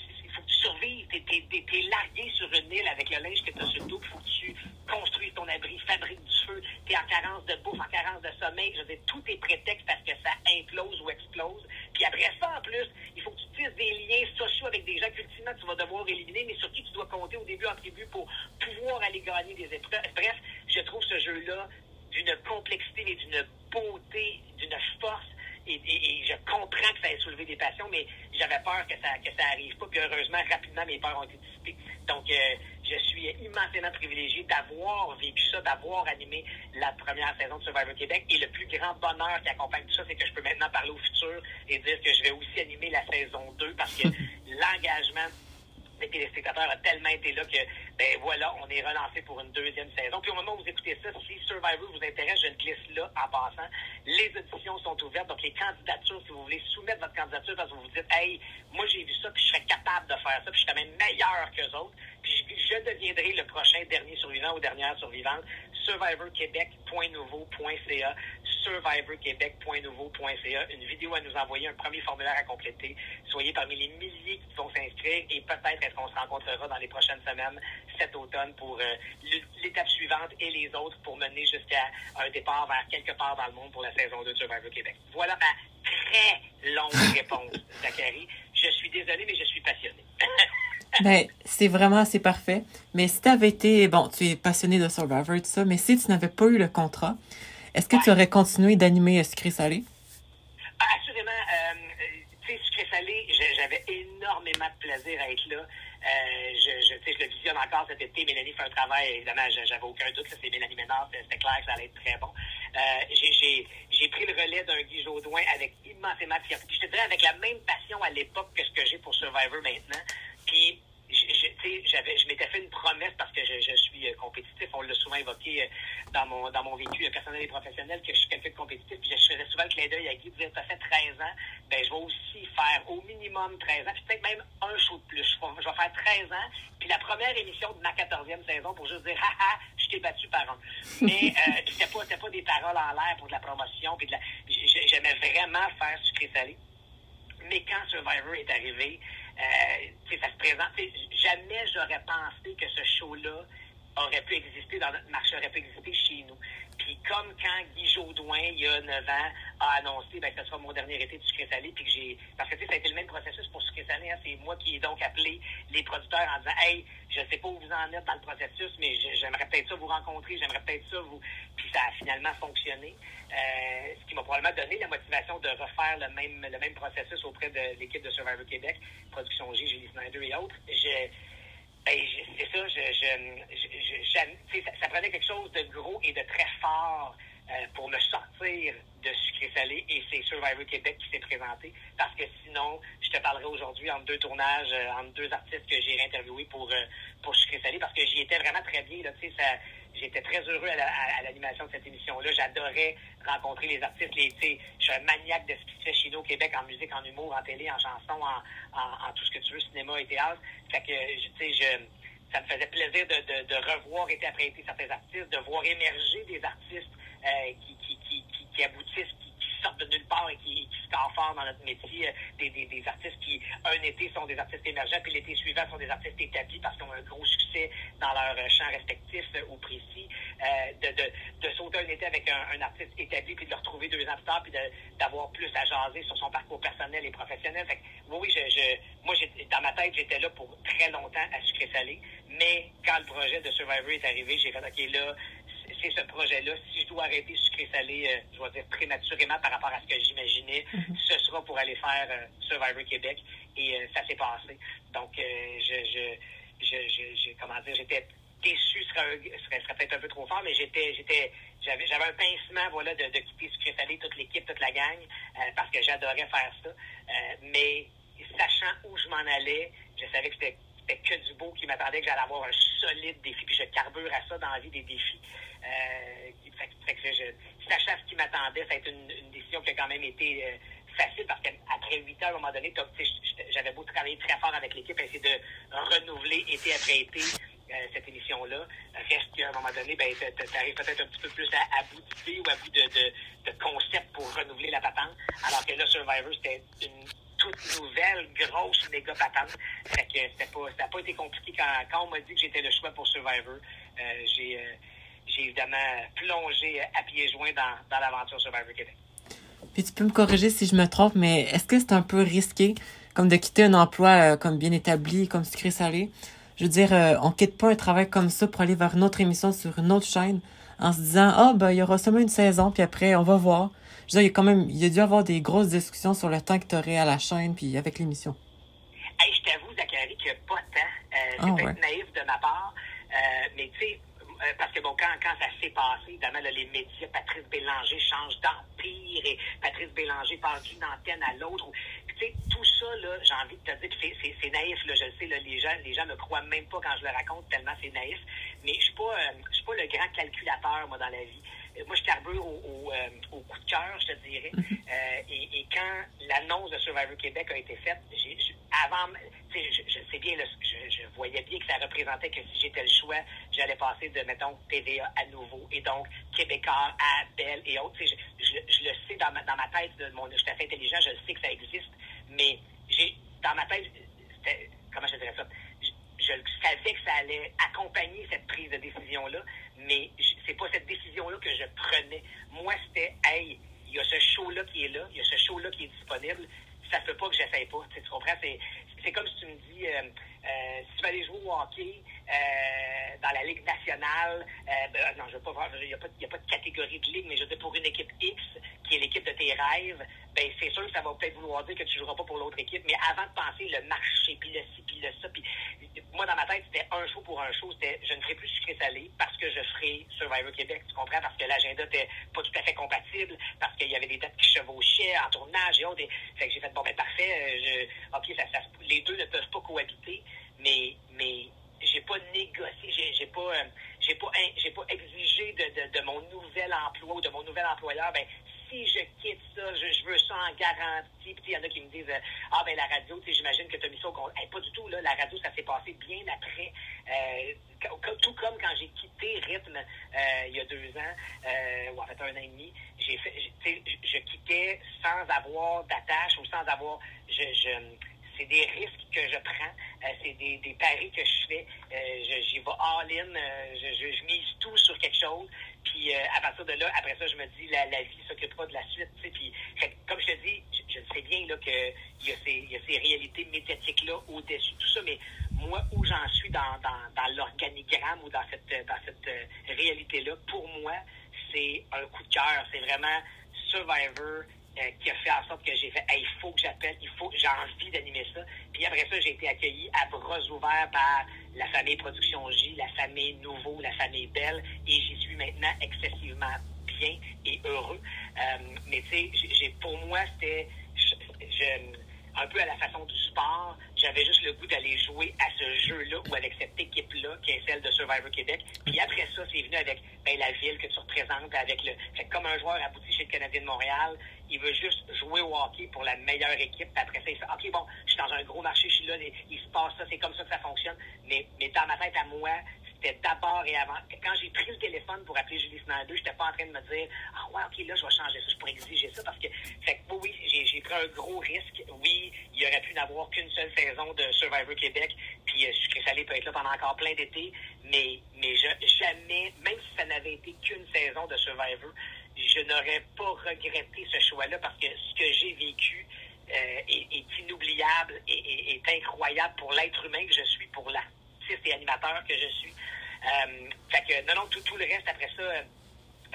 survives. T'es, t'es, t'es, largué sur une île avec le linge que tu as sur le dos, faut que tu construises ton abri, fabriques du feu, tu es en carence de bouffe, en carence de sommeil. Je veux dire, tout est prétexte parce que ça implose ou explose. Puis après ça, en plus, il faut que tu tisses des liens sociaux avec des gens qu'ultimement tu vas devoir éliminer, mais sur qui tu dois compter au début en tribu pour pouvoir aller gagner des épreuves. Bref, je trouve ce jeu-là d'une complexité et d'une beauté, d'une force. Et, je comprends que ça ait soulevé des passions, mais j'avais peur que ça que ça arrive pas. Puis heureusement, rapidement, mes peurs ont été dissipés. Donc, euh, je suis immensément privilégié d'avoir vécu ça, d'avoir animé la première saison de Survivor Québec. Et le plus grand bonheur qui accompagne tout ça, c'est que je peux maintenant parler au futur et dire que je vais aussi animer la saison 2 parce que *laughs* l'engagement les téléspectateurs a tellement été là que ben voilà, on est relancé pour une deuxième saison. Puis au moment où vous écoutez ça, si Survivor vous intéresse, je le glisse là en passant. Les auditions sont ouvertes, donc les candidatures, si vous voulez soumettre votre candidature parce que vous vous dites, hey, moi j'ai vu ça, puis je serais capable de faire ça, puis je suis quand même meilleur qu'eux autres, puis je deviendrai le prochain dernier survivant ou dernière survivante. SurvivorQuébec.nouveau.ca survivorquebec.nouveau.ca, une vidéo à nous envoyer, un premier formulaire à compléter. Soyez parmi les milliers qui vont s'inscrire et peut-être est-ce qu'on se rencontrera dans les prochaines semaines cet automne pour euh, l'étape suivante et les autres pour mener jusqu'à un départ vers quelque part dans le monde pour la saison 2 de Survivor Québec. Voilà ma très longue *laughs* réponse, Zachary. Je suis désolé, mais je suis passionné. *laughs* ben, c'est vraiment, c'est parfait. Mais si tu avais été, bon, tu es passionné de Survivor et tout ça, mais si tu n'avais pas eu le contrat, est-ce que tu aurais continué d'animer Sucré Salé? Ah, assurément. Euh, tu sais, Sucré Salé, j'avais énormément de plaisir à être là. Euh, je, je, le visionne encore cet été. Mélanie fait un travail, évidemment, j'avais aucun doute. C'est Mélanie Ménard, c'était clair que ça allait être très bon. Euh, j'ai pris le relais d'un Guy Jodoin avec immensément de fierté. Je te dirais avec la même passion à l'époque que ce que j'ai pour Survivor maintenant. Puis j'avais, je m'étais fait une promesse parce que je, je suis euh, compétitif. On l'a souvent évoqué euh, dans mon dans mon vécu personnel et professionnel que je suis quelqu'un de compétitif. Puis je faisais souvent le clin d'œil à Guy dire, t'as fait 13 ans, ben je vais aussi faire au minimum 13 ans, puis peut-être même un show de plus. Je vais, faire 13 ans, puis la première émission de ma 14e saison pour juste dire, haha, je t'ai battu par un. Mais euh, *laughs* c'était pas, pas des paroles en l'air pour de la promotion, puis de la, j'aimais vraiment faire sucré salé. Mais quand Survivor est arrivé, euh, ça se présente. Jamais j'aurais pensé que ce show-là aurait pu exister dans notre marché, aurait pu exister chez nous. Puis comme quand Guy Jodoin, il y a 9 ans, a annoncé ben, que ce sera mon dernier été de sucré salé, puis que j'ai. Parce que ça a été le même processus pour sucré salé. Hein, c'est moi qui ai donc appelé les producteurs en disant Hey, je sais pas où vous en êtes dans le processus, mais j'aimerais peut-être ça vous rencontrer, j'aimerais peut-être ça vous. Puis ça a finalement fonctionné. Euh, ce qui m'a probablement donné la motivation de refaire le même le même processus auprès de l'équipe de Survivor Québec, Production G, Julie Snyder et autres. Ben, c'est ça, je, je, ça, ça, prenait quelque chose de gros et de très fort euh, pour me sortir de sucré salé et c'est Survivor Québec qui s'est présenté. Parce que sinon je te parlerai aujourd'hui entre deux tournages euh, entre deux artistes que j'ai interviewés pour euh, pour sucré salé parce que j'y étais vraiment très bien là tu sais ça j'étais très heureux à l'animation de cette émission-là. J'adorais rencontrer les artistes. Je suis un maniaque de ce qui se fait chez nous au Québec en musique, en humour, en télé, en chanson, en, tout ce que tu veux, cinéma et théâtre. Ça me faisait plaisir de, revoir été après certains artistes, de voir émerger des artistes euh, qui, qui, qui, qui, aboutissent, sortent de nulle part et qui, qui scorent fort dans notre métier. Euh, des, des, artistes qui, un été, sont des artistes émergents, puis l'été suivant sont des artistes établis parce qu'ils ont un gros succès dans leur euh, champ respectif ou précis. de, de, sauter un été avec un, artiste établi, puis de le retrouver deux ans plus tard, puis d'avoir plus à jaser sur son parcours personnel et professionnel. Fait que, oui, je, je, moi, dans ma tête, j'étais là pour très longtemps à sucré salé. Mais quand le projet de Survivor est arrivé, j'ai fait, OK, là, c'est ce projet-là. Si je dois arrêter sucré-salé, euh, je vais dire prématurément par rapport à ce que j'imaginais, mm-hmm. ce sera pour aller faire euh, Survivor Québec. Et euh, ça s'est passé. Donc, je, je, comment dire, j'étais déçu, ce serait, serait, peut-être un peu trop fort, mais j'étais, j'étais, j'avais, j'avais un pincement, voilà, de, de quitter sucré-salé, toute l'équipe, toute la gang, parce que j'adorais faire ça. mais sachant où je m'en allais, je savais que c'était c'était que du beau qui m'attendait, que j'allais avoir un solide défi. Puis je carbure à ça dans la vie des défis. Euh, sachant ce qui m'attendait, ça a été une, décision qui a quand même été euh, facile parce qu'après huit heures, à un moment donné, j'avais beau travailler très fort avec l'équipe, essayer de renouveler été après été. Euh, cette émission-là. Reste qu'à un moment donné, ben, tu arrives peut-être un petit peu plus à, bout d'idées ou à bout de, de, pour renouveler la patente. Alors que là, Survivor, c'était une toute nouvelle, grosse, méga patente. Pas, ça n'a pas été compliqué quand, quand on m'a dit que j'étais le choix pour Survivor. J'ai, j'ai évidemment plongé à pieds joints dans, dans l'aventure Survivor Québec. Puis tu peux me corriger si je me trompe, mais est-ce que c'est un peu risqué, comme de quitter un emploi euh, comme bien établi, comme sucré salé? Je veux dire, on quitte pas un travail comme ça pour aller vers une autre émission sur une autre chaîne en se disant, ah, ben, il y aura seulement une saison, puis après, on va voir je veux dire, il y a quand même, il y a dû avoir des grosses discussions sur le temps que tu aurais à la chaîne puis avec l'émission. Hey, je t'avoue, Zachary, qu'il n'y a pas de temps. Euh, c'est ah, peut-être naïf de ma part, euh, mais tu sais, euh, parce que bon, quand, quand ça s'est passé, évidemment, là, les médias, Patrice Bélanger change d'empire et Patrice Bélanger passe d'une antenne à l'autre. Tu sais, tout ça, là, j'ai envie de te dire, c'est, c'est, naïf, là, je le sais, là, les gens, les gens me croient même pas quand je le raconte tellement c'est naïf. Mais je suis pas, euh, je suis pas le grand calculateur, moi, dans la vie. Euh, moi, je carbure au, au, euh, au, coup de cœur, je te dirais. Et, et, quand l'annonce de Survivor Québec a été faite, j'ai, avant, je, sais bien, je, voyais bien que ça représentait que si j'étais le choix, j'allais passer de, mettons, TVA à nouveau, et donc Québécois à Belle et autres. Je, le sais dans ma, dans ma tête, je suis assez intelligent, je sais que ça existe, mais j'ai dans ma tête, comment je dirais ça? Je, savais que ça allait accompagner cette prise de décision-là, mais c'est pas cette décision-là que je prenais. Moi, c'était, hey, il y a ce show-là qui est là, il y a ce show-là qui est disponible, ça se peut pas que j'essaye pas. Tu, comprends? Comme si tu me dis, euh, euh, si tu vas aller jouer au hockey dans la Ligue nationale, ben, non, je veux pas il n'y a, a, pas de catégorie de ligue, mais je veux dire, pour une équipe X, qui est l'équipe de tes rêves, ben c'est sûr que ça va peut-être vouloir dire que tu ne joueras pas pour l'autre équipe. Mais avant de penser le marché, puis le ci, puis le ça, puis moi, dans ma tête, c'était un show pour un show. C'était je ne ferai plus sucré salé parce que je ferai Survivor Québec, tu comprends? Parce que l'agenda n'était pas tout à fait compatible, parce qu'il y avait des dates qui chevauchaient en tournage et autres. fait que j'ai fait, bon, ben parfait, euh, OK, les deux ne peuvent pas cohabiter, mais, mais j'ai pas négocié, j'ai, j'ai pas, euh, j'ai pas, j'ai pas exigé de, de, de, mon nouvel emploi ou de mon nouvel employeur, ben, si je quitte ça, je, veux ça en garantie. Puis il y en a qui me disent euh, Ah ben la radio, j'imagine que tu as mis ça au compte. pas du tout, là, la radio, ça s'est passé bien après. Euh, tout comme quand j'ai quitté Rythme euh, il y a deux ans, ou en fait un an et demi, j'ai fait je, je quittais sans avoir d'attache ou sans avoir je, je c'est des risques que je prends, euh, c'est des, des, paris que je fais. Euh, j'y vais all-in, euh, je, je, mise tout sur quelque chose. Puis à partir de là, après ça, je me dis la, la vie s'occupera de la suite. Puis comme je te dis, je, sais bien là que il y a ces, y a ces réalités médiatiques là au-dessus de tout ça, mais moi où j'en suis dans, dans, l'organigramme ou dans cette dans cette réalité là, pour moi, c'est un coup de cœur. C'est vraiment Survivor euh, qui a fait en sorte que j'ai fait il faut que j'appelle, il faut j'ai envie d'animer ça. Puis après ça, j'ai été accueilli à bras ouverts par la famille Production J, la famille Nouveau, la famille Belle, et j'y suis maintenant excessivement bien et heureux. Euh, mais tu sais, pour moi, c'était un peu à la façon du sport, j'avais juste le goût d'aller jouer à ce jeu-là ou avec cette équipe-là qui est celle de Survivor Québec. Puis après ça, c'est venu avec ben, la ville que tu représentes, avec le. Comme un joueur abouti chez le Canadien de Montréal, il veut juste jouer au hockey pour la meilleure équipe. Puis après ça, il fait OK, bon, je suis dans un gros marché, je suis là, il se passe ça, c'est comme ça que ça fonctionne. Mais, mais dans ma tête à moi, c'était d'abord et avant. Quand j'ai pris le téléphone pour appeler Julie Snyder, j'étais pas en train de me dire Ah ouais, ok, là, je vais changer ça, je pourrais exiger ça parce que fait oui, j'ai pris un gros risque. Oui, il aurait pu n'avoir qu'une seule saison de Survivor Québec, puis euh, Sucré Salé peut être là pendant encore plein d'été, mais, mais je, jamais, même si ça n'avait été qu'une saison de Survivor, je n'aurais pas regretté ce choix-là parce que ce que j'ai vécu euh, est, inoubliable et est, incroyable pour l'être humain que je suis, pour l'artiste et animateur que je suis. Euh, fait que, non, non, tout, le reste après ça euh,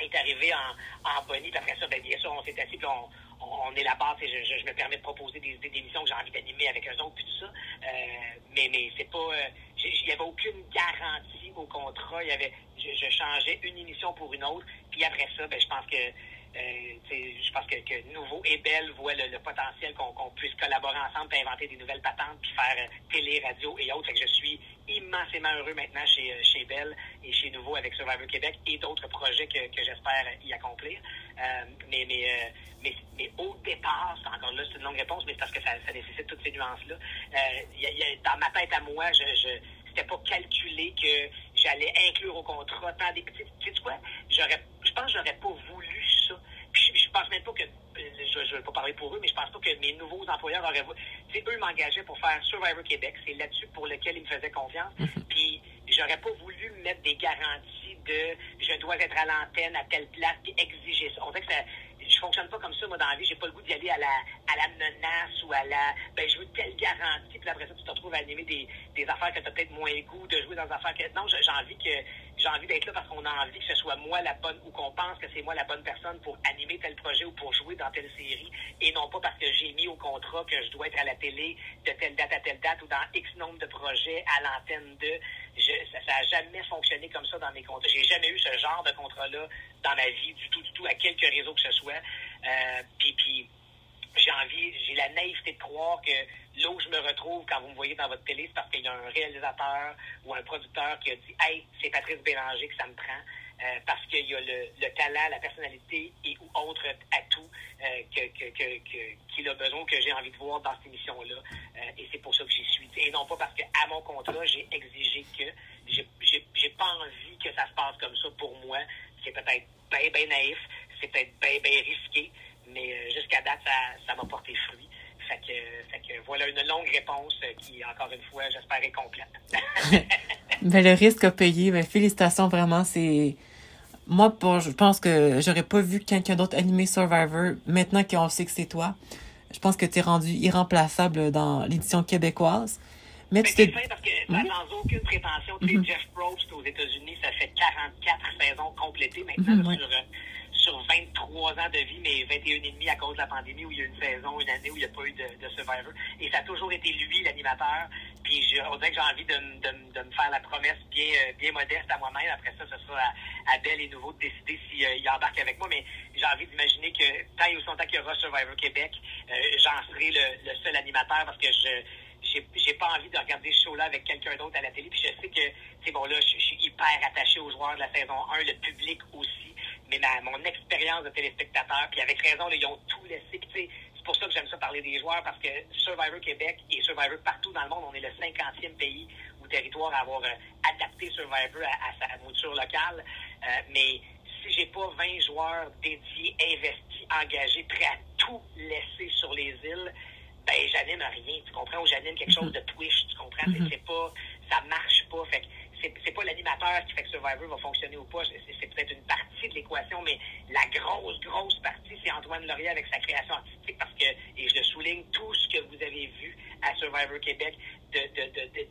est arrivé en, en bonnie. Après ça, ben, bien sûr, on s'est assis, puis on, on élabore, je, je, je me permets de proposer des, des, émissions que j'ai envie d'animer avec eux autres, puis tout ça. Euh, mais mais c'est pas... Euh, il n'y avait aucune garantie au contrat. Il y avait, je, je, changeais une émission pour une autre. Puis après ça, ben, je pense que je pense que, Nouveau et Belle voient le, potentiel qu'on puisse collaborer ensemble, puis inventer des nouvelles patentes, puis faire euh, télé, radio et autres. que je suis immensément heureux maintenant chez, euh, chez Belle et chez Nouveau avec Survivor Québec et d'autres projets que, j'espère y accomplir. Euh, mais, mais, mais, mais, au départ, encore là, c'est une longue réponse, mais parce que ça, nécessite toutes ces nuances-là. Dans ma tête à moi, je, je c'était pas calculé que j'allais inclure au contrat tant des petits. Tu sais quoi? J'aurais, je pense que j'aurais pas voulu je, pense même pas que, je ne vais pas parler pour eux, mais je pense pas que mes nouveaux employeurs auraient voulu. Tu sais, eux m'engageaient pour faire Survivor Québec. C'est là-dessus pour lequel ils me faisaient confiance. Mhm. Puis, j'aurais pas voulu mettre des garanties de je dois être à l'antenne à telle place puis exiger ça. On dirait que ça, je fonctionne pas comme ça, moi, dans la vie. J'ai pas le goût d'y aller à la, à la menace ou à la, ben, je veux telle garantie, puis après ça, tu te retrouves à animer des, des affaires que tu as peut-être moins le goût de jouer dans des affaires que, non, j'ai envie que, j'ai envie d'être là parce qu'on a envie que ce soit moi la bonne, ou qu'on pense que c'est moi la bonne personne pour animer tel projet ou pour jouer dans telle série, et non pas parce que j'ai mis au contrat que je dois être à la télé de telle date à telle date ou dans X nombre de projets à l'antenne de, je, ça n'a jamais fonctionné comme ça dans mes contrats. J'ai jamais eu ce genre de contrat-là dans ma vie, du tout, du tout, à quelque réseau que ce soit. Euh, puis, puis j'ai envie, j'ai la naïveté de croire que là où je me retrouve quand vous me voyez dans votre télé, c'est parce qu'il y a un réalisateur ou un producteur qui a dit Hey, c'est Patrice Bélanger que ça me prend. Euh, parce qu'il y a le, le, talent, la personnalité et ou autre atout euh, que, que, que, qu'il a besoin, que j'ai envie de voir dans cette émission-là. Euh, et c'est pour ça que j'y suis. Et non pas parce qu'à mon contrat, j'ai exigé que j'ai, j'ai, j'ai pas envie que ça se passe comme ça pour moi. C'est peut-être bien, bien naïf, c'est peut-être bien, bien risqué, mais euh, jusqu'à date, ça, ça m'a porté fruit. Fait que, fait que, voilà une longue réponse qui, encore une fois, j'espère est complète. *laughs* ben, le risque à payer, ben, félicitations vraiment, c'est moi, pour, je pense que j'aurais pas vu quelqu'un d'autre animer Survivor. Maintenant qu'on sait que c'est toi, je pense que tu es rendu irremplaçable dans l'édition québécoise. Mais tu t'es... parce que sans aucune prétention, tu mm Jeff Probst aux États-Unis, ça fait 44 saisons complétées maintenant mm sur, euh, sur 23 ans de vie, mais 21 et demi à cause de la pandémie où il y a une saison, une année où il n'y a pas eu de, de Survivor. Et ça a toujours été lui, l'animateur. Puis je, on dirait que j'ai envie de, me faire la promesse bien, euh, bien modeste à moi-même. Après ça, ce sera à, à Belle et Nouveau de décider s'il euh, embarque avec moi. Mais j'ai envie d'imaginer que tant et aussi longtemps qu'il y aura Survivor Québec, euh, j'en serai le, le, seul animateur parce que je j'ai pas envie de regarder ce show-là avec quelqu'un d'autre à la télé. Puis je sais que, c'est bon, là, je, je, suis hyper attaché aux joueurs de la saison 1, le public aussi, mais ma, mon expérience de téléspectateur, puis avec raison, là, ils ont tout laissé. C'est pour ça que j'aime ça parler des joueurs, parce que Survivor Québec et Survivor partout dans le monde, on est le 50e pays ou territoire à avoir euh, adapté Survivor à, à, sa mouture locale. Euh, mais si j'ai pas 20 joueurs dédiés, investis, engagés, prêts à tout laisser sur les îles, ben j'anime rien, tu comprends? Ou j'anime quelque chose de Twitch, tu comprends? Mm -hmm. C'est pas, ça marche pas. Fait que c'est pas l'animateur qui fait que Survivor va fonctionner ou pas. C'est peut-être une partie de l'équation, mais la grosse, grosse partie, c'est Antoine Laurier avec sa création artistique parce que, et je le souligne, tout ce que vous avez vu à Survivor Québec,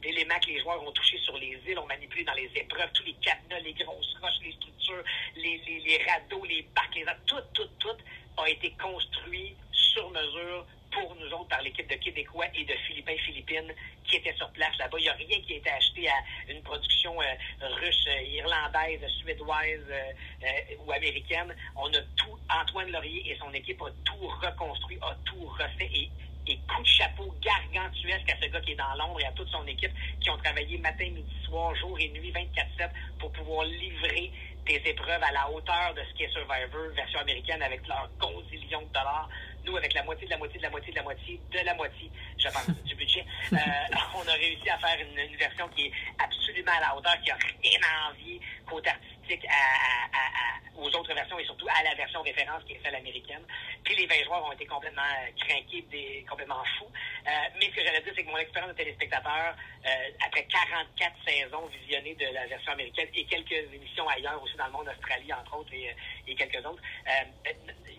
d'éléments que les joueurs ont touchés sur les îles, ont manipulé dans les épreuves, tous les cadenas, les grosses roches, les structures, les, les, les radeaux, les bacs, les tout, tout, tout a été construit sur mesure pour nous autres par l'équipe de Québécois et de Philippins Philippines qui étaient sur place là-bas. Il n'y a rien qui a été acheté à une production euh, russe, euh, irlandaise, suédoise euh, euh, ou américaine. On a tout, Antoine Laurier et son équipe a tout reconstruit, a tout refait et et coup de chapeau gargantuesque à ce gars qui est dans l'ombre et à toute son équipe qui ont travaillé matin, midi, soir, jour et nuit, 24-7 pour pouvoir livrer des épreuves à la hauteur de ce qui est Survivor version américaine avec leurs gonzillions de dollars nous, avec la moitié de la moitié de la moitié de la moitié de la moitié, je pense, *laughs* du budget, euh, *laughs* on a réussi à faire une, une, version qui est absolument à la hauteur, qui a rien à envier côté artistique à, à, à, aux autres versions et surtout à la version référence qui est celle américaine. Puis les 20 joueurs ont été complètement craqués, des, complètement fous. Euh, mais ce que j'allais dire, c'est que mon expérience de téléspectateur, euh, après 44 saisons visionnées de la version américaine et quelques émissions ailleurs, aussi dans le monde, Australie entre autres et, et quelques autres,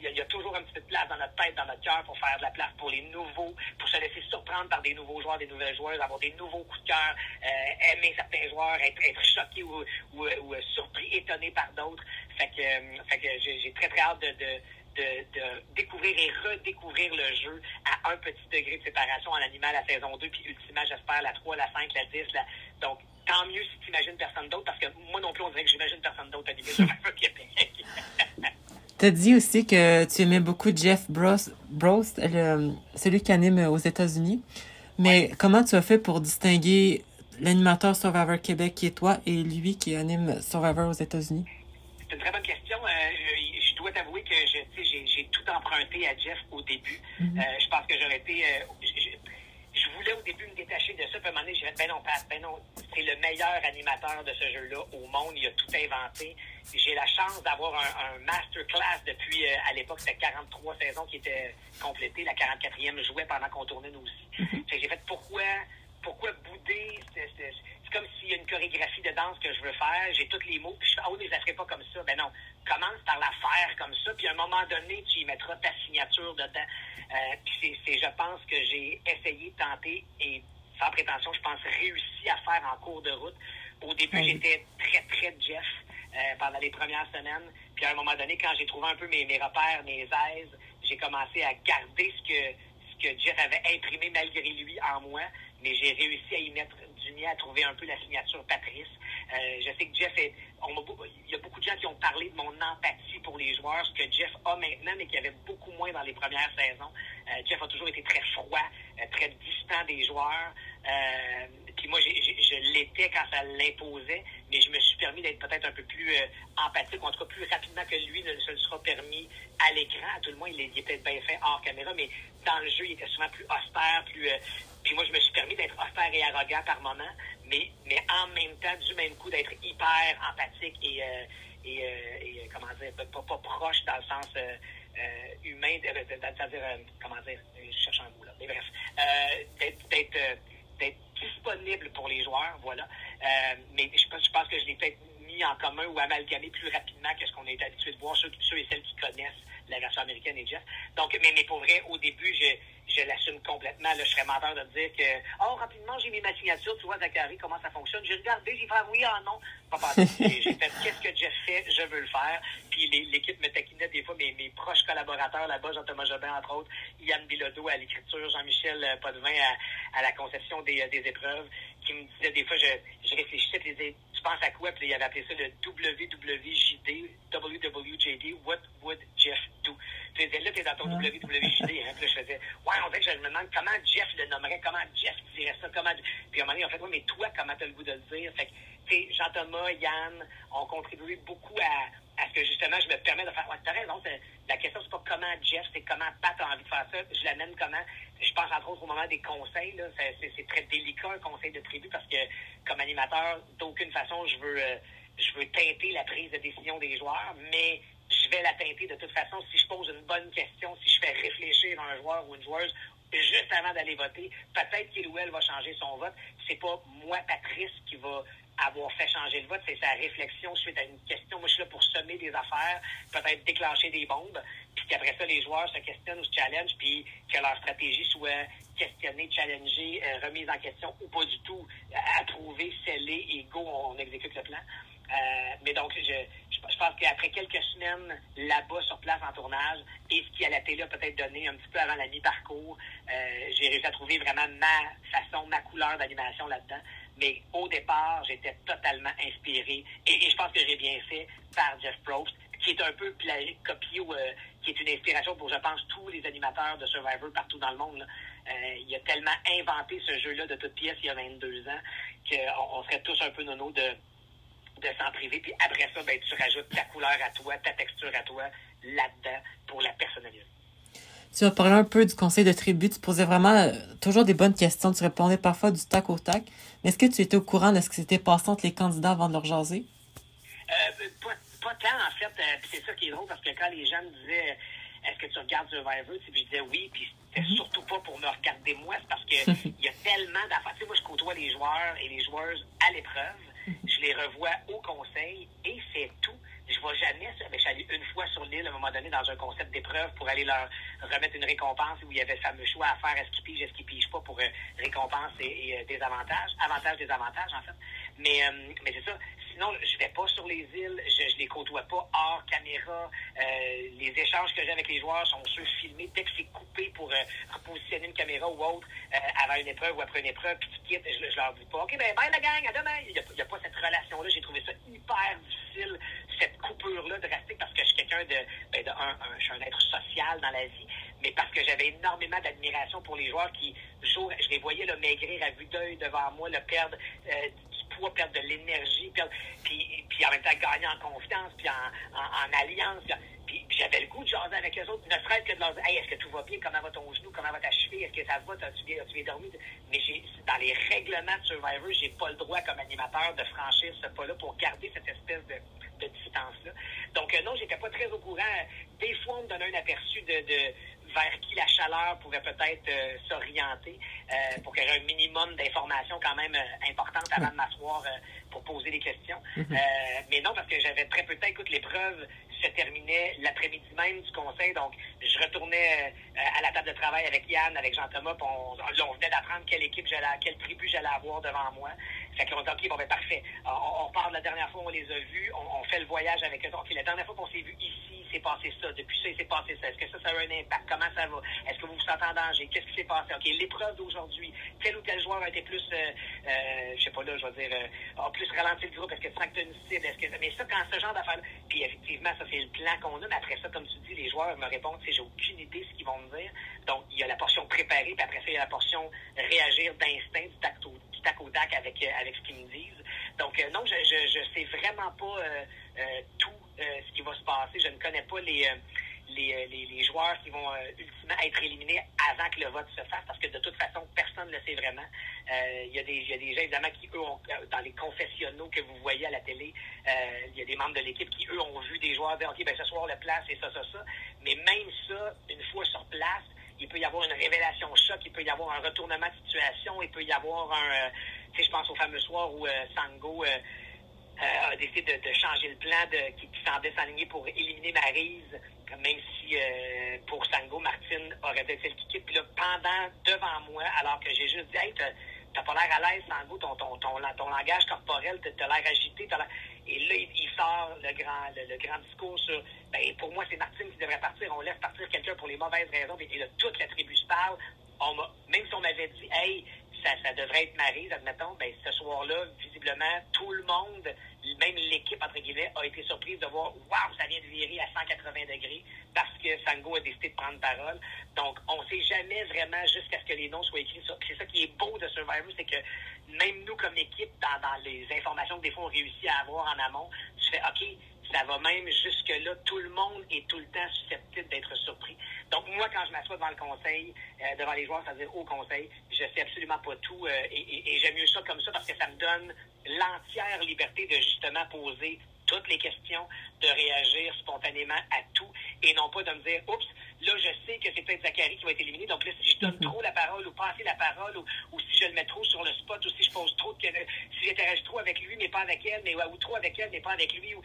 euh, il y, a toujours un petit peu de place dans notre tête, dans notre cœur pour faire de la place pour les nouveaux, pour se laisser surprendre par des nouveaux joueurs, des nouvelles joueuses, avoir des nouveaux coups de cœur, euh, aimer certains joueurs, être, être choqué ou, ou, surpris, étonné par d'autres. Fait que, que j'ai très très hâte de, découvrir et redécouvrir le jeu à un petit degré de séparation en animant la saison 2, puis ultimement, j'espère, la 3, la 5, la 10. La... Donc, tant mieux si tu imagines personne d'autre, parce que moi non plus, on dirait que j'imagine personne d'autre animer sur. *laughs* *laughs* Tu as dit aussi que tu aimais beaucoup Jeff Bros, le, celui qui anime aux États-Unis. Mais ouais. comment tu as fait pour distinguer l'animateur Survivor Québec qui est toi et lui qui anime Survivor aux États-Unis? C'est une très bonne question. Euh, je, je, dois t'avouer que j'ai tout emprunté à Jeff au début. Mm -hmm. euh, je pense que j'aurais été. Euh, je, voulais au début me détacher de ça. Puis à un moment donné, j'ai dit, ben non, Pat, ben non, c'est le meilleur animateur de ce jeu-là au monde. Il a tout inventé. J'ai la chance d'avoir un, un masterclass depuis, euh, à l'époque, c'était 43 saisons qui étaient complétées. La 44e jouait pendant qu'on tournait nous aussi. Mm -hmm. J'ai fait, pourquoi, pourquoi bouder? C'est comme s'il y a une chorégraphie de danse que je veux faire. J'ai tous les mots. Puis je fais, ah oui, mais je la ferai pas comme ça. Ben non, commence par la faire comme ça. Puis à un moment donné, tu y mettras ta signature dedans. Euh, puis c'est, je pense que j'ai essayé, tenté et sans prétention, je pense réussi à faire en cours de route. Au début, oui. j'étais très, très Jeff. Euh, pendant les premières semaines. Puis à un moment donné, quand j'ai trouvé un peu mes, mes repères, mes aises, j'ai commencé à garder ce que, ce que Jeff avait imprimé malgré lui en moi, mais j'ai réussi à y mettre mien, à trouver un peu la signature Patrice. je sais que Jeff est. il y a beaucoup de gens qui ont parlé de mon empathie pour les joueurs, ce que Jeff a maintenant, mais qui avait beaucoup moins dans les premières saisons. Jeff a toujours été très froid, très distant des joueurs. Puis moi, je l'étais quand ça l'imposait, mais je me suis permis d'être peut-être un peu plus empathique, ou en tout cas plus rapidement que lui ne se le sera permis à l'écran. À tout le moins, il, il était bien fait hors caméra, mais dans le jeu, il était souvent plus austère, plus. Euh, puis moi, je me suis permis d'être austère et arrogant par moment, mais, mais en même temps, du même coup, d'être hyper empathique et, euh, et, euh, et, comment dire, pas, pas, proche dans le sens humain, c'est-à-dire, comment dire, je cherche un mot là, mais bref, d'être d'être disponible pour les joueurs, voilà. mais je pense, je pense que je l'ai peut-être mis en commun ou amalgamé plus rapidement que ce qu'on est habitué de voir, ceux, ceux et celles qui connaissent la version américaine et Jeff. Donc, mais, mais pour vrai, au début, je, je l'assume complètement. Là, je serais menteur de dire que, oh, rapidement, j'ai mis ma signature, tu vois, Zachary, comment ça fonctionne. J'ai regardé, j'ai fait oui, ah non. Pas *laughs* J'ai fait, qu'est-ce que Jeff fait, je veux le faire. Puis l'équipe me taquinait des fois, mes, mes proches collaborateurs là-bas, Jean-Thomas Jobin, entre autres, Yann Bilodeau à l'écriture, Jean-Michel euh, Potvin à, à la conception des, euh, des épreuves, qui me disaient des fois, je, je réfléchissais, puis tu penses à quoi? Puis il avait appelé ça le WWJD, WWJD, What Would Jeff Do? Tu là, t'es dans ton WWJD, hein, puis là, je faisais, ouais, je me demande comment Jeff le nommerait, comment Jeff dirait ça, comment. Puis à un moment donné, en fait, ouais, mais toi, comment t'as le goût de le dire? Fait que, tu Jean-Thomas, Yann ont contribué beaucoup à, à ce que justement je me permets de faire. Ouais, t'as la question, c'est pas comment Jeff, c'est comment Pat a envie de faire ça. Je l'amène comment. Je pense entre autres au moment des conseils, là, c'est, très délicat un conseil de tribu parce que comme animateur, d'aucune façon, je veux, euh, je veux teinter la prise de décision des joueurs, mais je vais la teinter de toute façon si je pose une bonne question, si je fais réfléchir un joueur ou une joueuse juste avant d'aller voter. Peut-être qu'il ou elle va changer son vote. C'est pas moi, Patrice, qui va avoir fait changer le vote, c'est sa réflexion suite à une question. Moi, je suis là pour semer des affaires, peut-être déclencher des bombes, puis qu'après ça, les joueurs se questionnent ou se challengent, puis que leur stratégie soit questionnée, challengée, euh, remise en question ou pas du tout, approuvée, scellée et go, on exécute le plan. Euh, mais donc, je, je pense qu'après quelques semaines là-bas sur place en tournage et ce qui à la télé peut-être donné un petit peu avant la mi-parcours, euh, j'ai réussi à trouver vraiment ma façon, ma couleur d'animation là-dedans. Mais au départ, j'étais totalement inspiré et, je pense que j'ai bien fait par Jeff Probst, qui est un peu plagié, copié euh, qui est une inspiration pour, je pense, tous les animateurs de Survivor partout dans le monde. il a tellement inventé ce jeu-là de toutes pièces il y a 22 ans qu'on on serait tous un peu nono de de s'en priver. Puis après ça, ben, tu rajoutes ta couleur à toi, ta texture à toi là-dedans pour la personnaliser. Tu vas parler un peu du conseil de tribu. Tu posais vraiment euh, toujours des bonnes questions. Tu répondais parfois du tac au tac. Mais est-ce que tu étais au courant de ce qui s'était passé entre les candidats avant de leur jaser? Euh, pas, pas, tant, en fait. Euh, c'est ça qui est drôle parce que quand les gens me disaient Est-ce que tu regardes Survivor? Puis je disais oui. Puis c'était mm-hmm. surtout pas pour me regarder moi. C'est parce qu'il *laughs* y a tellement d'affaires. Tu sais, moi, je côtoie les joueurs et les joueuses à l'épreuve je les revois au conseil et c'est tout. Je ne vais jamais, mais je suis une fois sur l'île à un moment donné dans un concept d'épreuve pour aller leur remettre une récompense où il y avait fameux choix à faire, est-ce qu'ils pigent, est-ce qu'ils pigent pas pour euh, récompense et, euh, des avantages, des avantages en fait. Mais, euh, mais c'est ça, sinon, je vais pas sur les îles, je, je les côtoie pas hors caméra. Euh, les échanges que j'ai avec les joueurs sont ceux filmés. Dès que c'est coupé pour euh, repositionner une caméra ou autre euh, avant une épreuve ou après une épreuve, puis tu quittes, je, je leur dis pas, OK, ben bye la gang, à demain. Il n'y a, pas cette relation-là. J'ai trouvé ça hyper difficile, cette coupure-là drastique, parce que je suis quelqu'un de, ben, de un, je suis un être social dans la vie, mais parce que j'avais énormément d'admiration pour les joueurs qui, jour, je les voyais le maigrir à vue d'œil devant moi, le perdre poids, perdre de l'énergie, puis, puis en même temps gagner en confiance, puis en, en, alliance. Puis, j'avais le goût de jaser avec les autres, ne serait-ce que de leur dire Hey, est-ce que tout va bien? Comment va ton genou? Comment va ta cheville? Est-ce que ça va? As-tu bien, as bien dormi? Mais j'ai, dans les règlements de Survivor, j'ai pas le droit comme animateur de franchir ce pas-là pour garder cette espèce de, de distance-là. Donc, euh, non, j'étais pas très au courant. Des fois, on me donnait un aperçu de, de vers qui la chaleur pouvait peut-être euh, s'orienter euh, pour qu'il y ait un minimum d'informations quand même euh, importantes avant de m'asseoir pour poser des questions. Mhm. mais non, parce que j'avais très peu de temps. Écoute, l'épreuve se terminait l'après-midi même du conseil, donc je retournais à la table de travail avec Yann, avec Jean-Thomas, on, on venait d'apprendre quelle équipe j'allais, quelle tribu j'allais avoir devant moi. Fait qu'on dit, OK, bon, ben, parfait. On, on, part de la dernière fois, on les a vus, on, on fait le voyage avec eux. OK, la dernière fois qu'on s'est vu ici, c'est passé ça. Depuis ça, il s'est passé ça. Est-ce que ça, ça a un impact? Comment ça va? Est-ce que vous vous sentez en danger? Qu'est-ce qui s'est passé? OK, l'épreuve d'aujourd'hui, tel ou tel joueur a été plus, euh, euh, je sais pas là, je vais dire, euh, a plus ralenti le groupe. Est-ce que tu sens que tu une cible? Est-ce que, mais ça, quand ce genre d'affaires puis effectivement, ça, c'est le plan qu'on a. Mais après ça, comme tu dis, les joueurs me répondent, c'est j'ai aucune idée ce qu'ils vont me dire. Donc, il y a la portion préparée, puis après ça, il y a la portion réagir d'instinct, du tac, au, du tac au tac avec, avec ce qu'ils me disent. Donc, euh, non, je, je, je sais vraiment pas euh, euh, tout ce qui va se passer. Je ne connais pas les les, les, joueurs qui vont euh, ultimement être éliminés avant que le vote se fasse, parce que de toute façon, personne ne le sait vraiment. Euh, il, y a des, y a des gens, évidemment, qui, eux, ont, dans les confessionnaux que vous voyez à la télé, euh, il y a des membres de l'équipe qui, eux, ont vu des joueurs dire, OK, ben ce soir, le place, et ça, ça, ça. Mais même ça, une fois sur place, il peut y avoir une révélation choc, il peut y avoir un retournement de situation, il peut y avoir un... tu sais, je pense au fameux soir où Sango... a décidé de, changer le plan de, qui, qui semblait s'aligner pour éliminer Marise même si euh, pour Sango, Martin aurait été le kick. Puis là, pendant, devant moi, alors que j'ai juste dit, hey, t'as pas l'air à l'aise, Sango, ton, ton, ton, ton langage corporel, t'as l'air agité. Et là, il, sort le grand, le, grand discours sur, ben, pour moi, c'est Martin qui devrait partir. On laisse partir quelqu'un pour les mauvaises raisons. Et là, toute la tribu se parle. On même si on m'avait dit, hey, ça, devrait être Marise, admettons, ben, ce soir-là, visiblement, tout le monde, même l'équipe, entre guillemets, a été surprise de voir, waouh, ça vient de virer à 180 degrés parce que Sango a décidé de prendre parole. Donc, on ne sait jamais vraiment jusqu'à ce que les noms soient écrits. C'est ça qui est beau de Survivor, c'est que même nous, comme équipe, dans les informations que des fois on réussit à avoir en amont, tu fais, OK, ça va même jusque-là. Tout le monde est tout le temps susceptible d'être surpris. Donc, moi, quand je m'assois devant le conseil, euh, devant les joueurs, c'est-à-dire au conseil, je sais absolument pas tout. Euh, et, j'aime mieux ça comme ça parce que ça me donne l'entière liberté de justement poser toutes les questions, de réagir spontanément à tout et non pas de me dire, oups, là, je sais que c'est peut-être Zachary qui va être éliminé. Donc là, si je donne trop la parole ou pas assez la parole ou, ou, si je le mets trop sur le spot ou si je pose trop de, si j'interagis trop avec lui mais pas avec elle, mais ou trop avec elle mais pas avec lui, ou,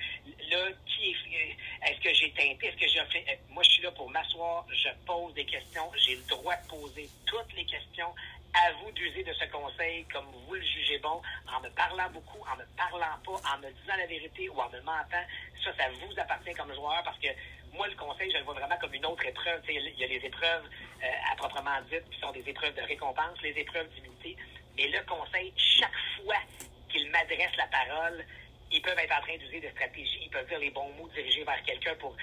là, qui est, est-ce que j'ai teinté, est-ce que j'ai fait, euh, moi, je suis là pour m'asseoir, je pose des questions, j'ai le droit de poser toutes les questions à vous d'user de ce conseil comme vous le jugez bon, en me parlant beaucoup, en me parlant pas, en me disant la vérité ou en me mentant. Ça, ça vous appartient comme joueur parce que moi, le conseil, je le vois vraiment comme une autre épreuve. il y a les épreuves euh, à proprement dites qui sont des épreuves de récompense, les épreuves d'immunité. Mais le conseil, chaque fois qu'il m'adresse la parole, ils peuvent être en train d'user des stratégies, ils peuvent dire les bons mots dirigés vers quelqu'un pour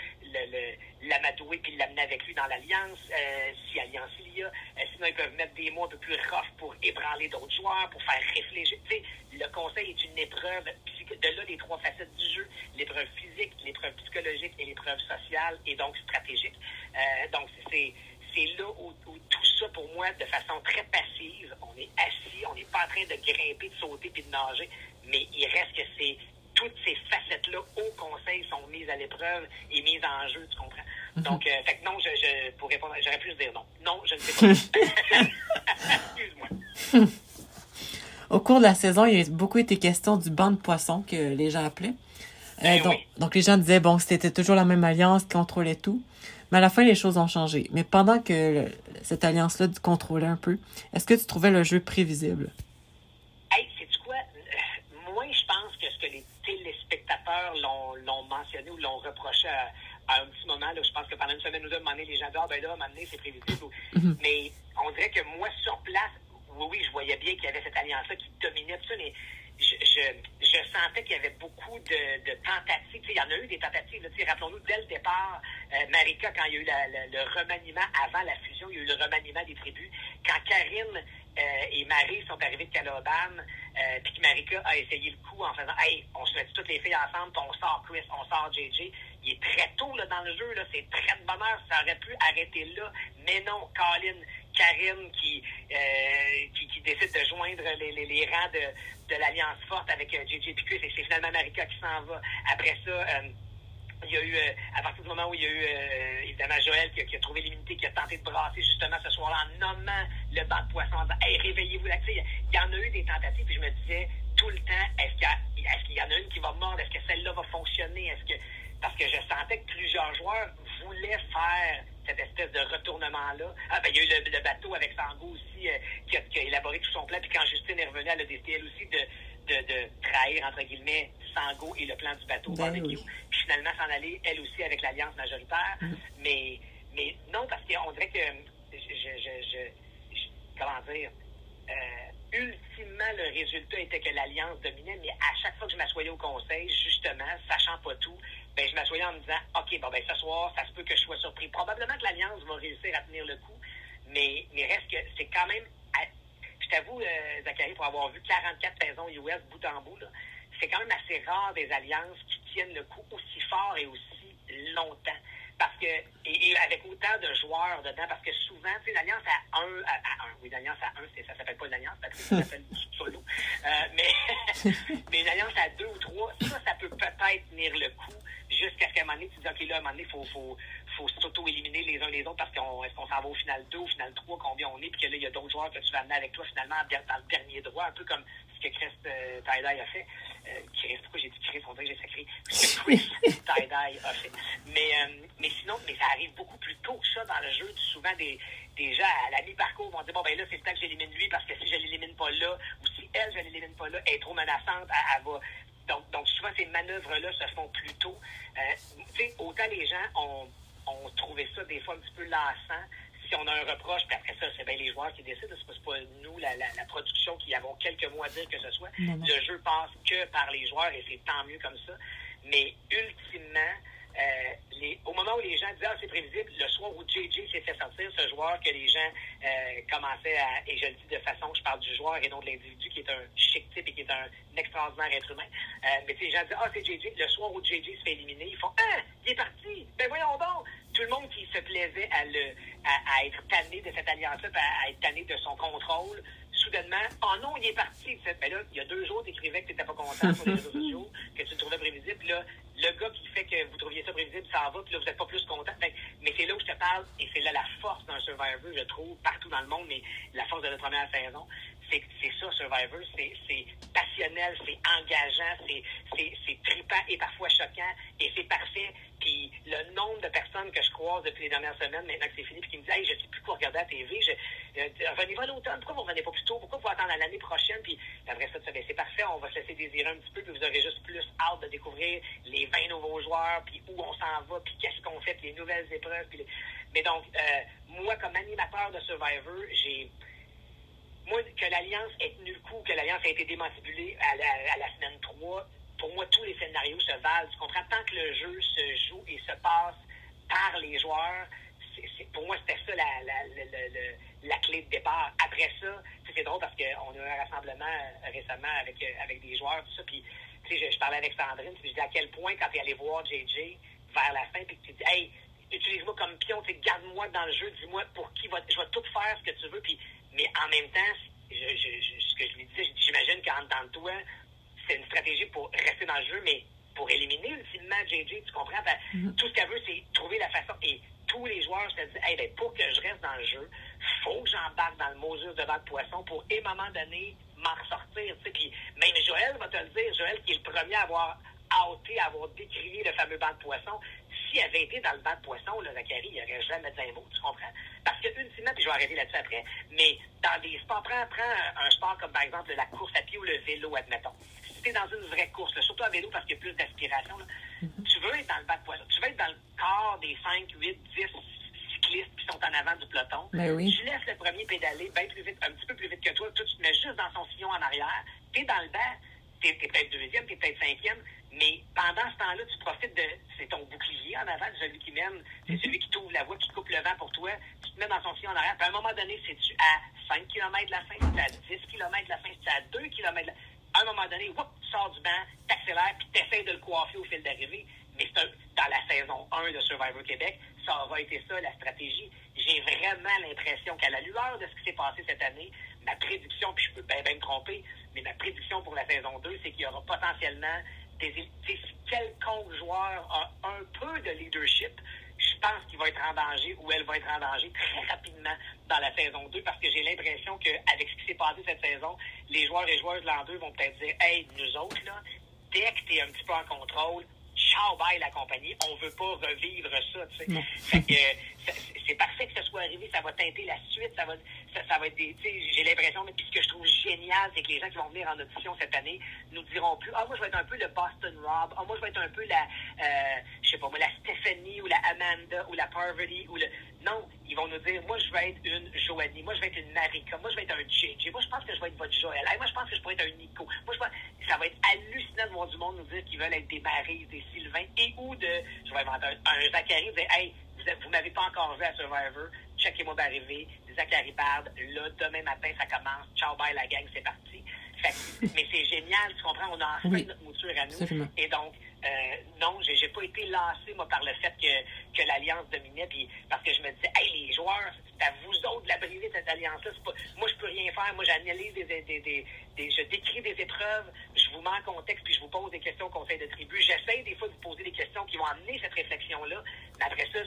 l'amadouer puis l'amener avec lui dans l'alliance, euh, si alliance il y a. Euh, sinon, ils peuvent mettre des mots un peu plus rough pour ébranler d'autres joueurs, pour faire réfléchir. Tu sais, le conseil est une épreuve de là les trois facettes du jeu, l'épreuve physique, l'épreuve psychologique et l'épreuve sociale et donc stratégique. Euh, donc, c'est c'est là où, où, tout ça, pour moi, de façon très passive, on est assis, on n'est pas en train de grimper, de sauter puis de nager, mais il reste que c'est toutes ces facettes-là au conseil sont mises à l'épreuve et mises en jeu, tu comprends? Mhm. Donc, euh, fait que non, je, je, pour répondre, j'aurais pu dire non. Non, je ne sais pas. *laughs* *laughs* Excuse-moi. Au cours de la saison, il y a beaucoup été question du banc de poissons que les gens appelaient. Euh, ben donc, oui. donc, les gens disaient, bon, c'était toujours la même alliance qui contrôlait tout. Mais à la fin, les choses ont changé. Mais pendant que le, cette alliance-là contrôlait un peu, est-ce que tu trouvais le jeu prévisible? Hey, sais-tu quoi? Euh, moi, je pense que ce que les téléspectateurs l'ont mentionné ou l'ont reproché à, à, un petit moment, là, je pense que pendant une semaine ou deux, donné, les gens disent, ah, ben là, donné, c'est prévisible. Mm -hmm. Mais on dirait que moi, sur place, oui, oui, je voyais bien qu'il y avait cette alliance-là qui dominait tout ça, mais je, je, je sentais qu'il y avait beaucoup de, de tentatives. Il y en a eu des tentatives. Rappelons-nous, dès le départ, euh, Marika, quand il y a eu la, la, le remaniement, avant la fusion, il y a eu le remaniement des tribus. Quand Karine et Marie sont arrivées de Caloban, euh, puis que Marika a essayé le coup en faisant Hey, on se met toutes les filles ensemble, on sort Chris, on sort JJ. Il est très tôt là, dans le jeu, c'est très de bonheur. Ça aurait pu arrêter là, mais non, Colin, Karine qui, euh, qui, qui, décide de joindre les, les, les rangs de, de l'Alliance forte avec euh, JJ Picus et c'est finalement Marika qui s'en va. Après ça, euh, il y a eu, à partir du moment où il y a eu, évidemment, Joël qui a, qui a trouvé l'immunité, qui a tenté de brasser justement ce soir-là en nommant le banc de poisson, en Hey, réveillez-vous là. Il y en a eu des tentatives, puis je me disais tout le temps, est-ce qu'il y, en a une qui va mordre? Est-ce que celle-là va fonctionner? Est-ce que. Parce que je sentais que plusieurs joueurs voulaient faire cette espèce de retournement-là. Ah, ben, il y a eu le, le bateau avec Sango aussi, euh, qui, a, qui, a, élaboré tout son plan. Puis quand Justine est revenue, elle a décidé, elle aussi, de, de, de trahir, entre guillemets, Sango et le plan du bateau Ben barbecue, oui. puis finalement s'en aller, elle aussi, avec l'alliance majoritaire. Mm. Mais, mais non, parce qu'on dirait que, je, je, je, je- je- comment dire, euh, ultimement, le résultat était que l'Alliance dominait, mais à chaque fois que je m'assoyais au conseil, justement, sachant pas tout, ben, je m'assoyais en me disant, OK, bon, ben, ce soir, ça se peut que je sois surpris. Probablement que l'Alliance va réussir à tenir le coup, mais, mais reste que c'est quand même, t'avoue, euh, Zachary, pour avoir vu 44 saisons US bout en bout, c'est quand même assez rare des alliances qui tiennent le coup aussi fort et aussi longtemps. Parce que, et, et avec autant de joueurs dedans, parce que souvent, tu sais, l'alliance à un, à, à un, oui, l'alliance à un, c'est- ça s'appelle pas une alliance, parce que ça s'appelle *laughs* solo. Euh, mais, *laughs* mais une alliance à deux ou trois, ça, ça peut peut-être tenir le coup jusqu'à ce qu'à un moment donné, tu dis, OK, là, à un moment donné, il faut, faut, faut s'auto-éliminer les uns les autres parce qu'on est-ce qu'on s'en va au final 2, au final 3, combien on est, puis que là, il y a d'autres joueurs que tu vas amener avec toi finalement dans le dernier droit, un peu comme ce que Chris euh, a fait. Euh, Chris, pourquoi j'ai dit Chris? On dirait que j'ai sacré. Ce que Chris Tie-Dye a fait? Mais, euh, mais sinon, mais ça arrive beaucoup plus tôt que ça dans le jeu. Souvent, des, des gens à la mi-parcours vont dire, bon, ben là, c'est le temps que j'élimine lui parce que si je l'élimine pas là, ou si elle, je l'élimine pas là, elle est trop menaçante, elle, elle va... Donc, donc, souvent, ces manœuvres-là se font plus tôt. Euh, tu sais, autant les gens ont, ont trouvé ça des fois un petit peu lassant. Si on a un reproche, puis après ça, c'est bien les joueurs qui décident. C'est pas, nous, la, la, la production, qui avons quelques mots à dire que ce soit. Le jeu passe que par les joueurs et c'est tant mieux comme ça. Mais ultimement, euh, au moment où les gens disent ah, c'est prévisible, le soir où JJ s'est fait sortir, ce joueur que les gens euh, commençaient à, et je le dis de façon, je parle du joueur et non de l'individu qui est un chic type et qui est un extraordinaire être humain. Euh, mais les gens disent ah, c'est JJ, le soir où JJ se fait éliminer, ils font ah, il est parti, ben voyons donc. Tout le monde qui se plaisait à, le, à, être tanné de cette alliance-là, à être tanné de son contrôle, soudainement, oh non, il est parti. Ben là, il y a deux jours, tu écrivais que tu n'étais pas content sur les réseaux sociaux, que tu le trouvais prévisible. Puis là, le gars qui fait que vous trouviez ça prévisible s'en va, puis là, vous n'êtes pas plus content. Que- mais c'est là où je te parle, et c'est là la force d'un Survivor, je trouve, partout dans le monde, mais la force de notre première saison, c'est ça, Survivor, c'est passionnel, c'est engageant, c'est trippant et parfois choquant, et c'est parfait. Puis le nombre de personnes que je croise depuis les dernières semaines, maintenant que c'est fini, puis qui me disent Hey, je sais plus quoi regarder à la TV, je, euh, revenez-vous à l'automne, pourquoi vous revenez pas plus tôt, pourquoi vous attendre à l'année prochaine, puis après ça, ben, c'est parfait, on va se laisser désirer un petit peu, puis vous aurez juste plus hâte de découvrir les 20 nouveaux joueurs, puis où on s'en va, puis qu'est-ce qu'on fait, puis les nouvelles épreuves. Puis Mais donc, euh, moi, comme animateur de Survivor, j'ai moi, que l'Alliance ait tenu le coup, que l'Alliance a été démantibulée à la, à la semaine 3, pour moi, tous les scénarios se valent. Tu comprends? Tant que le jeu se joue et se passe par les joueurs, c'est- pour moi, c'était ça la, la, la, clé de départ. Après ça, c'est drôle parce qu'on a eu un rassemblement euh, récemment avec, euh, avec des joueurs, tout ça, puis je, je parlais avec Sandrine, puis je dis à quel point, quand tu es allé voir JJ vers la fin, puis tu dis, hey, utilise-moi comme pion, garde-moi dans le jeu, dis-moi pour qui va, je vais tout faire ce que tu veux, puis, mais en même temps, je, je, je- ce que je lui disais, j'imagine qu'en dedans de toi, c'est une stratégie pour rester dans le jeu, mais pour éliminer ultimement JJ, tu comprends? Ben, Tout ce qu'elle veut, c'est trouver la façon. Et tous les joueurs se disent, hey, ben, pour que je reste dans le jeu, faut que j'embarque dans le Moses de de poisson pour, à un moment donné, m'en ressortir. Puis même Joël va te le dire, Joël qui est le premier à avoir outé, à avoir décrié le fameux banc de poisson. S'il avait été dans le banc de poisson, là, Zachary, il n'aurait jamais dit un mot, tu comprends? Parce que, ultimement, puis je vais arrêter là-dessus après, mais dans des sports, prends, prends un, sport comme par exemple la course à pied ou le vélo, admettons. Si tu es dans une vraie course, là, surtout à vélo parce qu'il y a plus d'aspiration, là, tu veux être dans le banc de poisson, tu veux être dans le corps des 5, 8, 10 cyclistes qui sont en avant du peloton. Ben oui. Tu laisses le premier pédaler bien plus vite, un petit peu plus vite que toi. Toi, tu te mets juste dans son sillon en arrière. Tu es dans le banc. Tu es, peut-être deuxième, tu es peut-être cinquième. Mais pendant ce temps-là, tu profites de. C'est ton bouclier en avant, celui qui mène. C'est celui qui t'ouvre la voie, qui coupe le vent pour toi. Tu te mets dans son sillon en arrière. Puis à un moment donné, c'est-tu à 5 km de la fin, c'est à 10 km de la fin, c'est à 2 km de la À un moment donné, whoop, tu sors du banc, t'accélères, puis t'essaies de le coiffer au fil d'arrivée. Mais c'est dans la saison 1 de Survivor Québec, ça aura été ça, la stratégie. J'ai vraiment l'impression qu'à la lueur de ce qui s'est passé cette année, ma prédiction, puis je peux bien me tromper, mais ma prédiction pour la saison 2, c'est qu'il y aura potentiellement des... quelconque joueur a un peu de leadership, je pense qu'il va être en danger ou elle va être en danger très rapidement dans la saison 2 parce que j'ai l'impression qu'avec ce qui s'est passé cette saison, les joueurs et joueuses de l'an 2 vont peut-être dire Hey, nous autres, là, dès que tu es un petit peu en contrôle, ciao, bye la compagnie, on veut pas revivre ça, tu sais. Non. Fait que, euh, c'est parfait que ça soit arrivé, ça va teinter la suite, ça va, ça, va être des, j'ai l'impression, mais puis ce que je trouve génial, c'est que les gens qui vont venir en audition cette année nous diront plus, ah, moi, je vais être un peu le Boston Rob, ah, moi, je vais être un peu la, euh, je sais pas, moi, la Stephanie ou la Amanda ou la Parvati ou le, non, ils vont nous dire, moi, je vais être une Joanie, moi, je vais être une Marika, moi, je vais être un JJ, moi, je pense que je vais être votre Joël, moi, je pense que je pourrais être un Nico, moi, je pense, ça va être hallucinant de voir du monde nous dire qu'ils veulent être des Marie, des Sylvain, et ou de, je vais inventer un, un Zachary, dire, hey, vous, m'avez pas encore vu à Survivor, checkez-moi d'arriver, Zachary Bard, là, demain matin, ça commence, ciao, bye, la gang, c'est parti. *laughs* mais c'est génial, tu comprends, on a enfin notre mouture à nous. Et donc, non, j'ai, j'ai pas été lancé, moi, par le fait que, que l'Alliance dominait, puis parce que je me disais, hey, les joueurs, c'est à vous autres de la briser, cette alliance-là. moi, je peux rien faire. Moi, j'analyse des, je décris des épreuves, je vous mets en contexte, puis je vous pose des questions au conseil de tribu. J'essaie des fois de vous poser des questions qui vont amener cette réflexion-là. Mais après ça,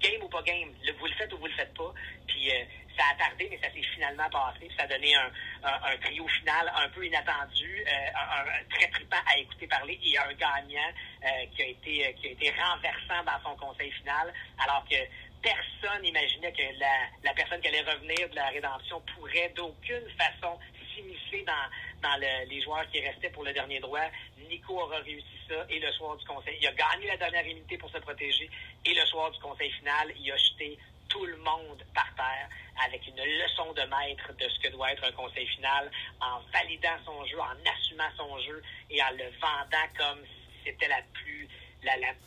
game ou pas game. vous le faites ou vous le faites pas. Puis euh, ça a tardé, mais ça s'est finalement passé. Ça a donné un, un, trio final un peu inattendu, euh, un, très trippant à écouter parler et un gagnant euh, qui a été qui a été renversant dans son conseil final, alors que personne n'imaginait que la, la personne qui allait revenir de la rédemption pourrait d'aucune façon s'immiscer dans, dans les joueurs qui restaient pour le dernier droit. Nico aura réussi ça et le soir du conseil, il a gagné la dernière unité pour se protéger et le soir du conseil final, il a jeté tout le monde par terre avec une leçon de maître de ce que doit être un conseil final en validant son jeu, en assumant son jeu et en le vendant comme si c'était la plus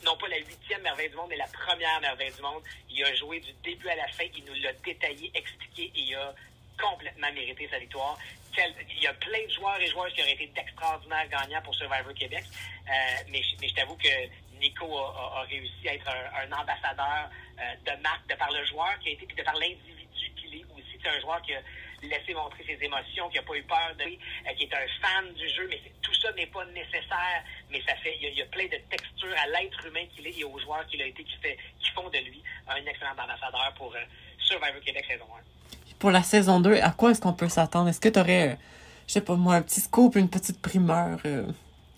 non pas la huitième merveille du monde, mais la première merveille du monde. Il a joué du début à la fin, il nous l'a détaillé, expliqué et il a complètement mérité sa victoire. il y a plein de joueurs et joueuses qui auraient été d'extraordinaires gagnants pour Survivor Québec, euh, mais, mais je t'avoue que Nico a, réussi à être un, ambassadeur euh, de marque de par le joueur qui a été, puis de par l'individu qu'il est aussi. C'est un joueur qui a laissé montrer ses émotions, qui n'a pas eu peur de euh, qui est un fan du jeu, mais tout ça n'est pas nécessaire, mais ça fait, il y, a, plein de textures à l'être humain qu'il est et aux joueurs qu'il a été qui, fait, qui font de lui un excellent ambassadeur pour Survivor Québec saison 1 pour la saison 2, à quoi est-ce qu'on peut s'attendre? Est-ce que tu aurais, je sais pas moi, un petit scoop, une petite primeur euh,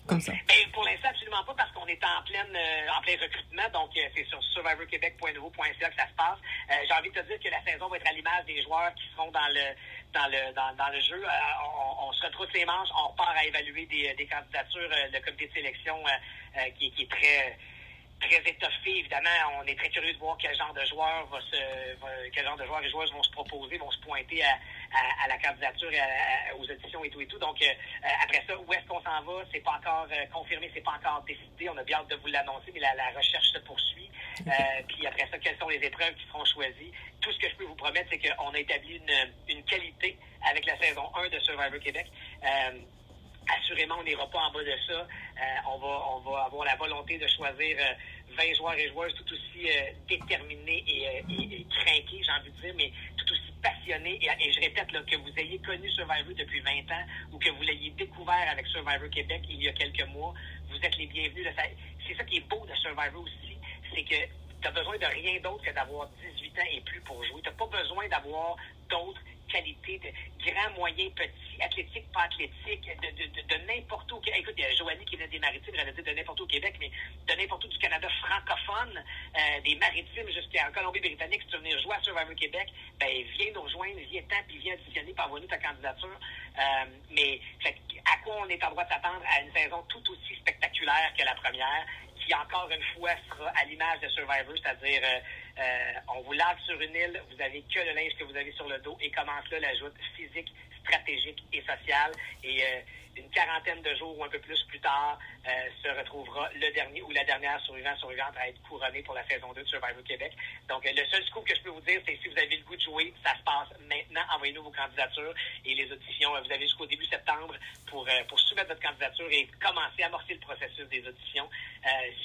comme ça? Pour l'instant, absolument pas, parce qu'on est en pleine euh, en plein recrutement. Donc, euh, c'est sur survivorquebec.nouveau.ca que ça se passe. J'ai envie de te dire que la saison va être à l'image des joueurs qui seront dans le dans le dans, le jeu. On, se retrouve les manches, on repart à évaluer des, des candidatures. le comité de sélection qui, qui est très très étoffé. Évidemment, on est très curieux de voir quel genre de joueurs va se, quel genre de joueurs et joueuses vont se proposer, vont se pointer à, à, la candidature, aux auditions et tout et tout. Donc, euh, après ça, où est-ce qu'on s'en va? C'est pas encore euh, confirmé, c'est pas encore décidé. On a bien hâte de vous l'annoncer, mais la, recherche se poursuit. Euh, puis après ça, quelles sont les épreuves qui seront choisies? Tout ce que je peux vous promettre, c'est qu'on a établi une, une qualité avec la saison 1 de Survivor Québec assurément, on n'ira pas en bas de ça. Euh, on, va, on va avoir la volonté de choisir 20 euh, joueurs et joueuses tout aussi euh, déterminés et, et, craqués, j'ai envie de dire, mais tout aussi passionnés. Et, je répète, là, que vous ayez connu Survivor depuis 20 ans ou que vous l'ayez découvert avec Survivor Québec il y a quelques mois, vous êtes les bienvenus. C'est ça qui est beau de Survivor aussi, c'est que tu as besoin de rien d'autre que d'avoir 18 ans et plus pour jouer. Tu n'as pas besoin d'avoir d'autres de grand, moyen, petit, athlétique, pas athlétique, de, de, de, n'importe où. Écoute, il y a Joanie qui vient des maritimes, a dit de n'importe où au Québec, mais de n'importe où du Canada francophone, euh, des maritimes jusqu'en Colombie-Britannique, si tu veux venir jouer à Survivor Québec, ben viens nous rejoindre, viens-t'en, puis viens additionner, puis envoie-nous ta candidature. Euh, mais à quoi on est en droit de s'attendre à une saison tout aussi spectaculaire que la première, qui encore une fois sera à l'image de Survivor, c'est-à-dire euh, euh, on vous lave sur une île, vous avez que le linge que vous avez sur le dos et commence là l'ajout physique, stratégique et sociale. Et euh, une quarantaine de jours ou un peu plus plus tard, euh, se retrouvera le dernier ou la dernière survivante survivante à être couronnée pour la saison 2 de Survivor Québec. Donc, le seul scoop que je peux vous dire, c'est si vous avez le goût de jouer, ça se passe maintenant. Envoyez-nous vos candidatures et les auditions. Vous avez jusqu'au début septembre pour, pour soumettre votre candidature et commencer à amorcer le processus des auditions.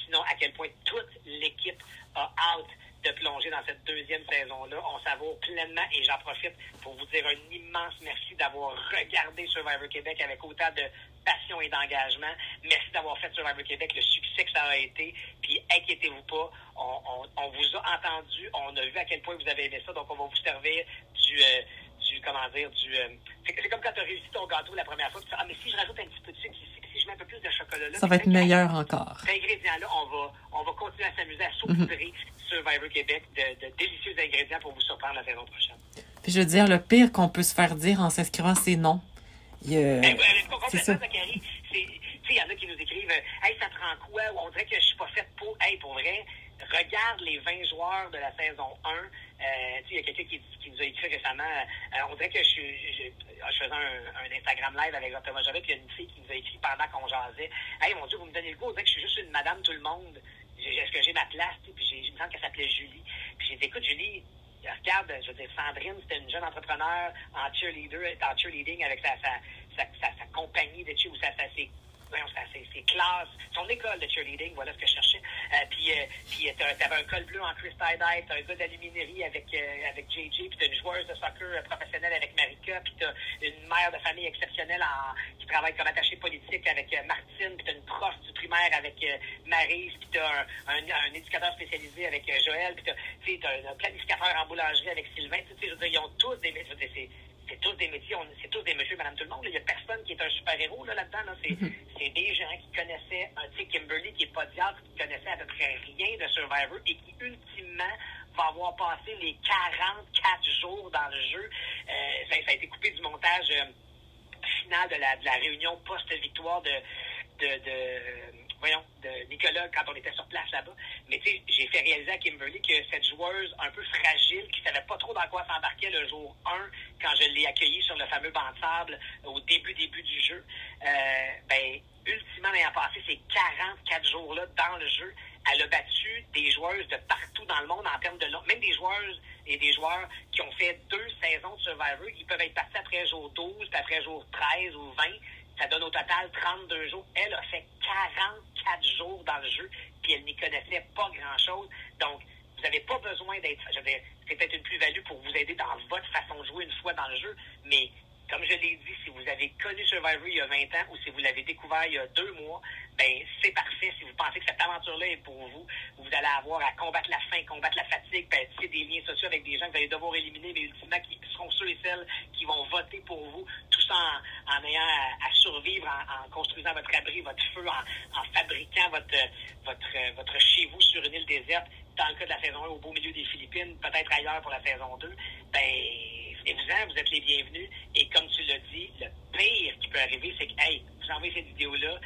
sinon, à quel point toute l'équipe a out de plonger dans cette deuxième saison-là. On savoure pleinement et j'en profite pour vous dire un immense merci d'avoir regardé Survivor Québec avec autant de passion et d'engagement. Merci d'avoir fait Survivor Québec, le succès que ça a été. Puis inquiétez-vous pas, on, vous a entendu, on a vu à quel point vous avez aimé ça, donc on va vous servir du... Euh, du comment dire, du... Euh, c'est comme quand tu as réussi ton gâteau la première fois, tu dis, ah, mais si je rajoute un petit peu de sucre ici, si je mets un peu plus de chocolat là. Ça va être meilleur encore. Cet ingrédient-là, on va, on va continuer à s'amuser à saupoudrer Survivor Québec de, de délicieux ingrédients pour vous surprendre la saison prochaine. Puis je veux dire, le pire qu'on peut se faire dire en s'inscrivant, c'est non. Il, euh, ben, c'est ça. Zachary. Il y en a qui nous écrivent Hey, ça te rend quoi? On dirait que je suis pas faite pour. Hey, pour vrai, regarde les 20 joueurs de la saison 1. Euh, il y a quelqu'un qui, qui, nous a écrit récemment. Euh, on dirait que je, je, je faisais un, un, Instagram live avec Thomas Javet, puis il y a une fille qui nous a écrit pendant qu'on jasait. Hey, mon Dieu, vous me donnez le goût. On dirait que je suis juste une madame tout le monde. Est-ce que j'ai ma place? Puis j'ai, il me semble qu'elle s'appelait Julie. Puis j'ai dit, écoute, Julie, regarde, je veux dire, Sandrine, c'était une jeune entrepreneur en cheerleader, en cheerleading avec sa, sa, sa, sa, compagnie de cheer, ou sa, sa, c'est classe. Son école de cheerleading, voilà ce que je cherchais. Euh, puis euh, puis euh, t'avais un col bleu en Chris Tie Dye, t'as un gars d'aluminerie avec, euh, avec JJ, puis t'as une joueuse de soccer professionnelle avec Marika, puis t'as une mère de famille exceptionnelle qui travaille comme attachée politique avec Martine, puis t'as une prof du primaire avec Marise, puis t'as un, un, éducateur spécialisé avec Joël, puis t'as, un planificateur en boulangerie avec Sylvain. Tu sais, ils ont tous des... C'est tous des métiers, c'est tous des monsieur, madame, tout le monde. Il n'y a personne qui est un super-héros là, là-dedans. Là. C'est, mm-hmm c'est des gens qui connaissaient un tu Kimberly qui est pas diable, qui connaissait à peu près rien de Survivor et qui ultimement va avoir passé les 44 jours dans le jeu. Euh, ça, a été coupé du montage euh, final de la, de la réunion post-victoire de, de, de voyons, de Nicolas quand on était sur place là-bas. Mais tu sais, j'ai fait réaliser à Kimberly que cette joueuse un peu fragile, qui savait pas trop dans quoi s'embarquer le jour 1, quand je l'ai accueillie sur le fameux banc de sable au début, début du jeu, euh, ben, ultimement, ayant passé ces 44 jours-là dans le jeu, elle a battu des joueuses de partout dans le monde en termes de même des joueuses et des joueurs qui ont fait deux saisons de Survivor, ils peuvent être partis après jour 12, puis après jour 13 ou 20, ça donne au total 32 jours. Elle a fait 44 jours dans le jeu, puis elle n'y connaissait pas grand-chose. Donc, vous n'avez pas besoin d'être... C'est peut-être une plus-value pour vous aider dans votre façon de jouer une fois dans le jeu, mais comme je l'ai dit, si vous avez connu Survivor il y a 20 ans ou si vous l'avez découvert il y a deux mois, ben c'est parfait. Si vous pensez que cette aventure-là est pour vous, vous allez avoir à combattre la faim, combattre la fatigue, tisser des liens sociaux avec des gens que vous allez devoir éliminer, mais ultimement qui seront ceux et celles qui vont voter pour vous, tout ça en, ayant à, survivre, en, construisant votre abri, votre feu, en, fabriquant votre, votre, votre chez vous sur une île déserte, dans le cas de la saison 1 au beau milieu des Philippines, peut-être ailleurs pour la saison 2, ben vous vous êtes les bienvenus. Et comme tu l'as dit, le pire qui peut arriver, c'est que, hey, vous envoyez cette vidéo-là,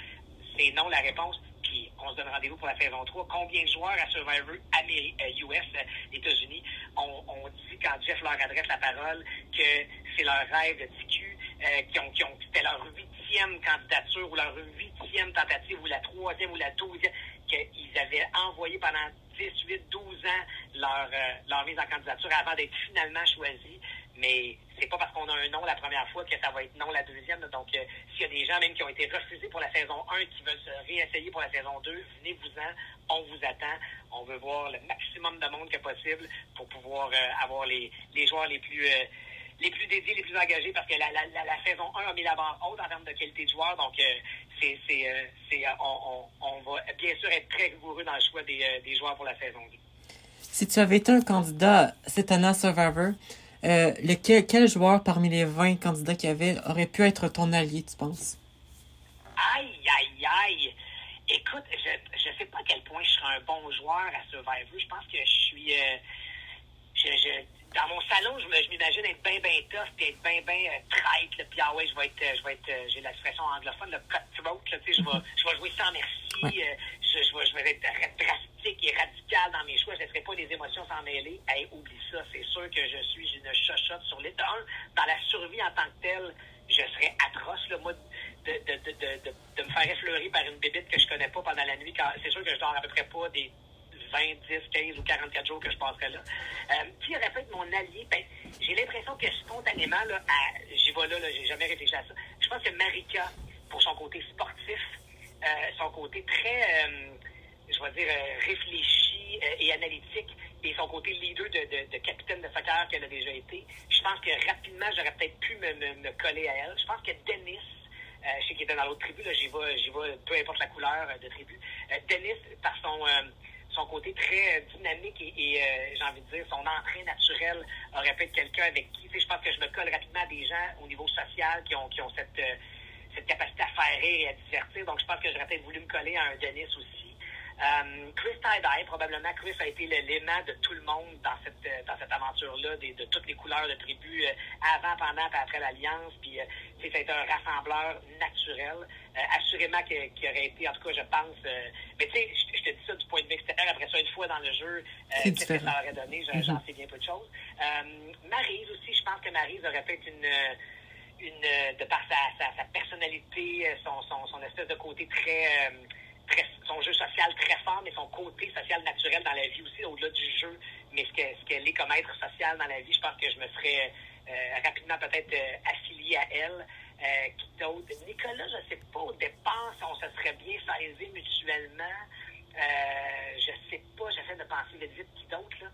c'est non la réponse, puis on se donne rendez-vous pour la saison 3. Combien de joueurs à Survivor US, euh, États-Unis, on, on, dit quand Jeff leur adresse la parole que c'est leur rêve de TQ, euh, qui ont, qui ont, c'était leur huitième candidature ou leur huitième tentative ou la troisième ou la douzième, qu'ils avaient envoyé pendant 18, 12 ans leur, euh, leur mise en candidature avant d'être finalement choisis mais c'est pas parce qu'on a un nom la première fois que ça va être non la deuxième. Donc, euh, s'il y a des gens même qui ont été refusés pour la saison 1 qui veulent se réessayer pour la saison 2, venez-vous-en, on vous attend. On veut voir le maximum de monde que possible pour pouvoir euh, avoir les, les joueurs les plus les plus dédiés, les plus engagés, parce que la, la, la, saison 1 a mis la barre haute en termes de qualité de joueurs. Donc, c'est, c'est, c'est, on, on, on, va bien sûr être très rigoureux dans le choix des, des joueurs pour la saison 2. Si tu avais été un candidat cette année à Survivor, euh, lequel, quel joueur parmi les 20 candidats qu'il y avait aurait pu être ton allié, tu penses? Aïe, aïe, aïe! Écoute, je ne sais pas à quel point je serais un bon joueur à Survivor. Je pense que je suis... Euh, je, je, dans mon salon, je m'imagine être bien, bien tough, puis être bien, bien euh, traite. Puis ah ouais, je vais être, je vais être, euh, j'ai l'expression anglophone, le cutthroat. Là, je vais, je vais jouer sans merci. Euh, je, je, vais, je vais être drastique et radical dans mes choix. Je ne laisserai pas des émotions s'en mêler. Hey, oublie ça. C'est sûr que je suis une chochotte sur les Un, dans la survie en tant que telle, je serais atroce. Là, moi, de, de, de, de, de, me faire effleurer par une bébite que je connais pas pendant la nuit. C'est sûr que je dors à peu près pas des 20, 10, 15 ou 44 jours que je passerai là. Euh, qui aurait pu être mon allié? Ben, j'ai l'impression que spontanément, là, j'y vais là, là j'ai jamais réfléchi à ça. Je pense que Marika, pour son côté sportif, euh, son côté très, euh, je vais dire, réfléchi et analytique, et son côté leader de, de, de capitaine de soccer qu'elle a déjà été, je pense que rapidement, j'aurais peut-être pu me, coller à elle. Je pense que Dennis, je sais qu'il était dans l'autre tribu, là, j'y vais, j'y vais, peu importe la couleur de tribu. Dennis, par son son côté très dynamique et, euh, j'ai envie de dire son entrée naturelle aurait pu être quelqu'un avec qui, tu sais, je pense que je me colle rapidement à des gens au niveau social qui ont, qui ont cette, euh, cette capacité à faire rire et à divertir. Donc, je pense que j'aurais peut-être voulu me coller à un Denis aussi. Euh, Chris Tie-Dye, probablement, Chris a été l'aimant de tout le monde dans cette, euh, dans cette aventure-là, de toutes les couleurs de tribu, euh, avant, pendant et après l'Alliance. Puis, euh, c'est un rassembleur naturel. assurément qu'il qui aurait été, en tout cas, je pense. mais tu sais, je, te dis ça du point de vue extérieur. Après ça, une fois dans le jeu, qu'est-ce que ça aurait donné? J'en mm-hmm. sais bien peu de choses. Maryse aussi, je pense que Maryse aurait fait une une, de par sa, sa, personnalité, son, son, son, espèce de côté très, son jeu social très fort, mais son côté social naturel dans la vie aussi, au-delà du jeu, mais ce qu'elle ce est comme être social dans la vie, je pense que je me serais euh, rapidement peut-être euh, affilié à elle. Euh, qui d'autre? Nicolas, je ne sais pas, au départ, si on se serait bien saisi mutuellement. Euh, je sais pas, j'essaie de penser vite vite qui d'autre, là.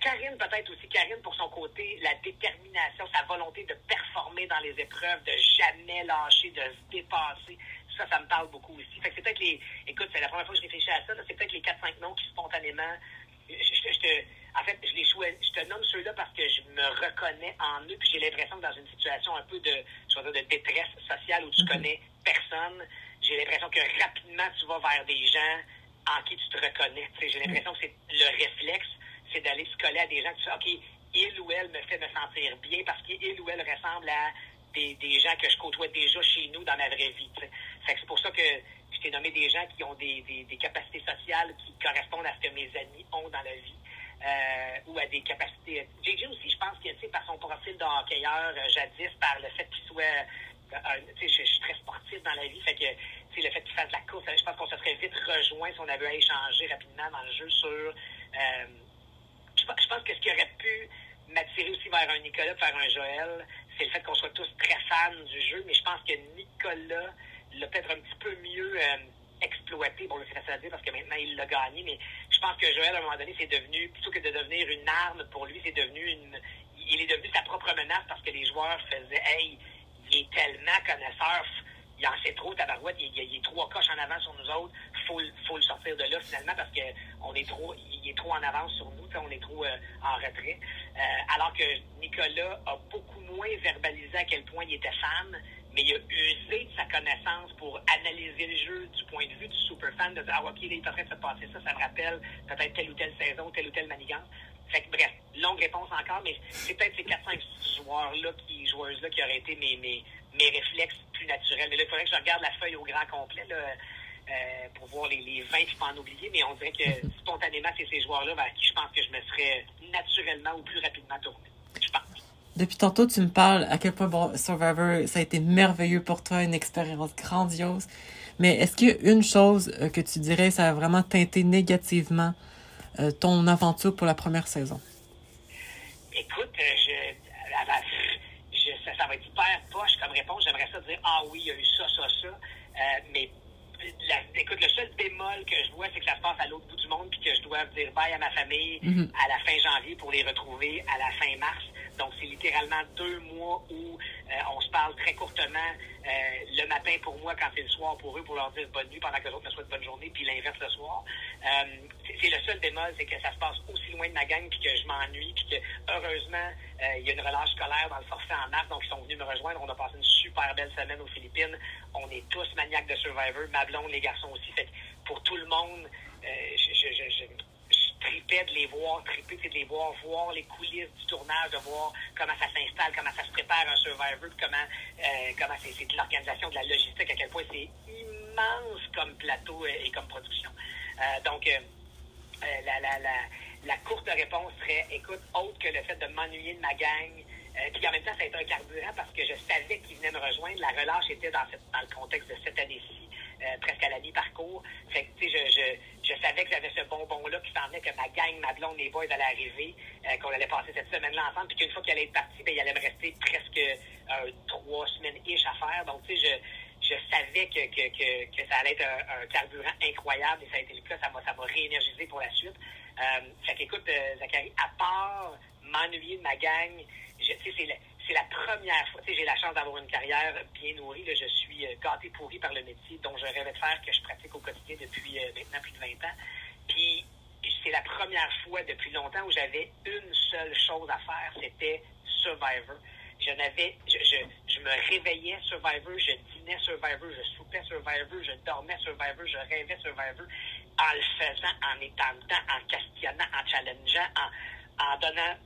Karine, peut-être aussi, Karine, pour son côté, la détermination, sa volonté de performer dans les épreuves, de jamais lâcher, de se dépasser ça, ça me parle beaucoup aussi. Fait que c'est peut-être les. Écoute, c'est la première fois que je réfléchis à ça. C'est peut-être les 4-5 noms qui spontanément. Je, te, en fait, je les je te nomme ceux-là parce que je me reconnais en eux, puis j'ai l'impression que dans une situation un peu de, je de détresse sociale où tu mm-hmm. connais personne, j'ai l'impression que rapidement tu vas vers des gens en qui tu te reconnais. J'ai l'impression que c'est le réflexe, c'est d'aller se coller à des gens que tu sais, OK, il ou elle me fait me sentir bien parce qu'il ou elle ressemble à des, gens que je côtoie déjà chez nous dans ma vraie vie. c'est pour ça que je t'ai nommé des gens qui ont des, des, capacités sociales qui correspondent à ce que mes amis ont dans la vie. Euh, ou à des capacités. JJ aussi, je pense que, par son profil de euh, jadis, par le fait qu'il soit, euh, je, suis très sportif dans la vie, fait que, le fait qu'il fasse de la course, je pense qu'on se serait vite rejoint si on avait échangé rapidement dans le jeu sur, je pense que ce qui aurait pu m'attirer aussi vers un Nicolas, vers un Joël, c'est le fait qu'on soit tous très fans du jeu, mais je pense que Nicolas l'a peut-être un petit peu mieux euh, exploité. Bon, c'est facile à parce que maintenant il l'a gagné, mais je pense que Joël, à un moment donné, c'est devenu, plutôt que de devenir une arme pour lui, c'est devenu une. Il est devenu sa propre menace parce que les joueurs faisaient Hey, il est tellement connaisseur, il en sait trop, tabarouette, il, il, il est trois coches en avant sur nous autres, faut, faut le sortir de là finalement parce que est trop, il est trop en avance sur nous, on est trop euh, en retrait. Euh, alors que Nicolas a beaucoup moins verbalisé à quel point il était fan, mais il a usé de sa connaissance pour analyser le jeu du point de vue du super fan, de dire Ah, ok, il est en train de se passer ça, ça me rappelle peut-être telle ou telle saison, telle ou telle manigance. Fait que bref, longue réponse encore, mais c'est peut-être ces 4-5 joueurs-là, qui, joueuses-là, qui auraient été mes, mes, mes réflexes plus naturels. Mais là, il faudrait que je regarde la feuille au grand complet. Là. Euh, pour voir les, les 20 qui peux en oublier, mais on dirait que *laughs* spontanément, c'est ces joueurs-là vers qui je pense que je me serais naturellement ou plus rapidement tourné. Je pense. Depuis tantôt, tu me parles à quel point bon, Survivor, ça a été merveilleux pour toi, une expérience grandiose. Mais est-ce qu'il y a une chose euh, que tu dirais, ça a vraiment teinté négativement euh, ton aventure pour la première saison? Écoute, je, ça, ça, va être hyper poche comme réponse. J'aimerais ça dire, ah oui, il y a eu ça, ça, ça. mais écoute, le seul bémol que je vois, c'est que ça se passe à l'autre bout du monde, puis que je dois dire bye à ma famille mhm. à la fin janvier pour les retrouver à la fin mars. Donc, c'est littéralement deux mois où euh, on se parle très courtement euh, le matin pour moi, quand c'est le soir pour eux, pour leur dire bonne nuit pendant que les autres me souhaitent bonne journée, puis l'inverse le soir. Euh, c'est le seul bémol, c'est que ça se passe aussi loin de ma gang, puis que je m'ennuie, puis que heureusement, il y a une relâche scolaire dans le forfait en mars, donc ils sont venus me rejoindre. On a passé une super belle semaine aux Philippines. On est tous maniaques de Survivor, ma blonde, les garçons aussi. Fait pour tout le monde, je, je, je tripais de les voir, triper, de les voir, voir les coulisses du tournage, de voir comment ça s'installe, comment ça se prépare un Survivor, comment euh, comment c'est de l'organisation, de la logistique, à quel point c'est immense comme plateau et, comme production. Euh, donc, euh, la, la, la, la, courte réponse serait, écoute, autre que le fait de m'ennuyer de ma gang, puis en même temps, ça a été un carburant parce que je savais qu'ils venaient me rejoindre. La relâche était dans, dans le contexte de cette année-ci. Euh, presque à la mi-parcours. Fait que, tu sais, je, je, je, savais que j'avais ce bonbon-là qui s'en que ma gang, ma blonde, les boys allaient arriver, euh, qu'on allait passer cette semaine-là ensemble, puis qu'une fois qu'il allait être parti, ben, il allait me rester presque euh, trois semaines-ish à faire. Donc, tu sais, je, savais que, que, que, ça allait être un, carburant incroyable, et ça a été le cas. Ça m'a, réénergisé pour la suite. Euh, fait qu'écoute, Zachary, à part m'ennuyer de ma gang, tu sais, c'est c'est la première fois. J'ai la chance d'avoir une carrière bien nourrie. Là. Je suis euh, gâté pourri par le métier dont je rêvais de faire, que je pratique au quotidien depuis euh, maintenant plus de 20 ans. Puis c'est la première fois depuis longtemps où j'avais une seule chose à faire, c'était Survivor. je n'avais, je, je, me réveillais Survivor, je dînais Survivor, je soupais Survivor, je dormais Survivor, je rêvais Survivor, en le faisant, en étant dedans, en questionnant, en challengeant, en, en donnant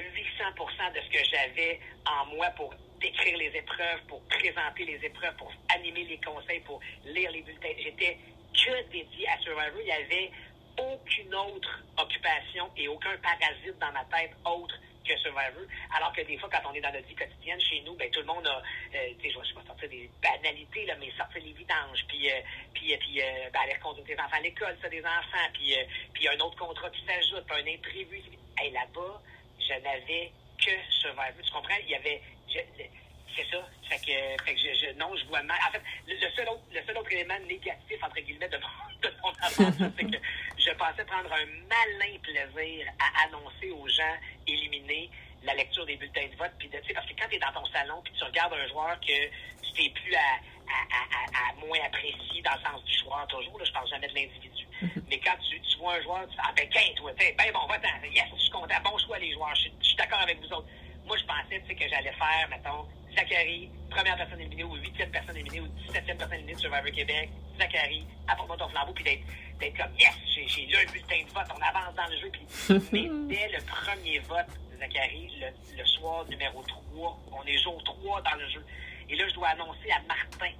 800% de ce que j'avais en moi pour décrire les épreuves, pour présenter les épreuves, pour animer les conseils, pour lire les bulletins. J'étais que dédié à Survivor. Il n'y avait aucune autre occupation et aucun parasite dans ma tête autre que Survivor. Alors que des fois, quand on est dans notre vie quotidienne, chez nous, ben, tout le monde a, euh, tu sais, je vais sortir des banalités, là, mais sortir les vidanges, puis, euh, puis, euh, puis euh, ben, aller conduire tes enfants à l'école, ça, des enfants, puis, euh, puis un autre contrat qui s'ajoute, un imprévu. Hey, là-bas, je n'avais que Survivor. Tu comprends? Il y avait, c'est ça. Que, non, je vois mal. En fait, le, seul autre, le seul autre élément négatif, entre guillemets, de mon, de mon *laughs* c'est que je pensais prendre un malin plaisir à annoncer aux gens éliminés la lecture des bulletins de vote. Puis de, parce que quand tu es dans ton salon puis tu regardes un joueur que tu t'es plus à, à, à, à, moins apprécier dans le sens du joueur toujours, là, je parle jamais de l'individu. Mais quand tu, tu vois un joueur, tu fais Ah ben quin, toi, ben bon, va-t'en, yes, je suis content, bon choix les joueurs, je, je suis d'accord avec vous autres. Moi, je pensais que j'allais faire, mettons, Zachary, première personne éliminée ou huitième personne éliminée ou dix-septième personne éliminée de Survivor Québec, Zachary, apporte-moi ton flambeau, puis d'être comme, yes, j'ai là un bulletin de vote, on avance dans le jeu. Puis, *laughs* mais dès le premier vote, Zachary, le, soir numéro 3, on est jour 3 dans le jeu. Et là, je dois annoncer à Martin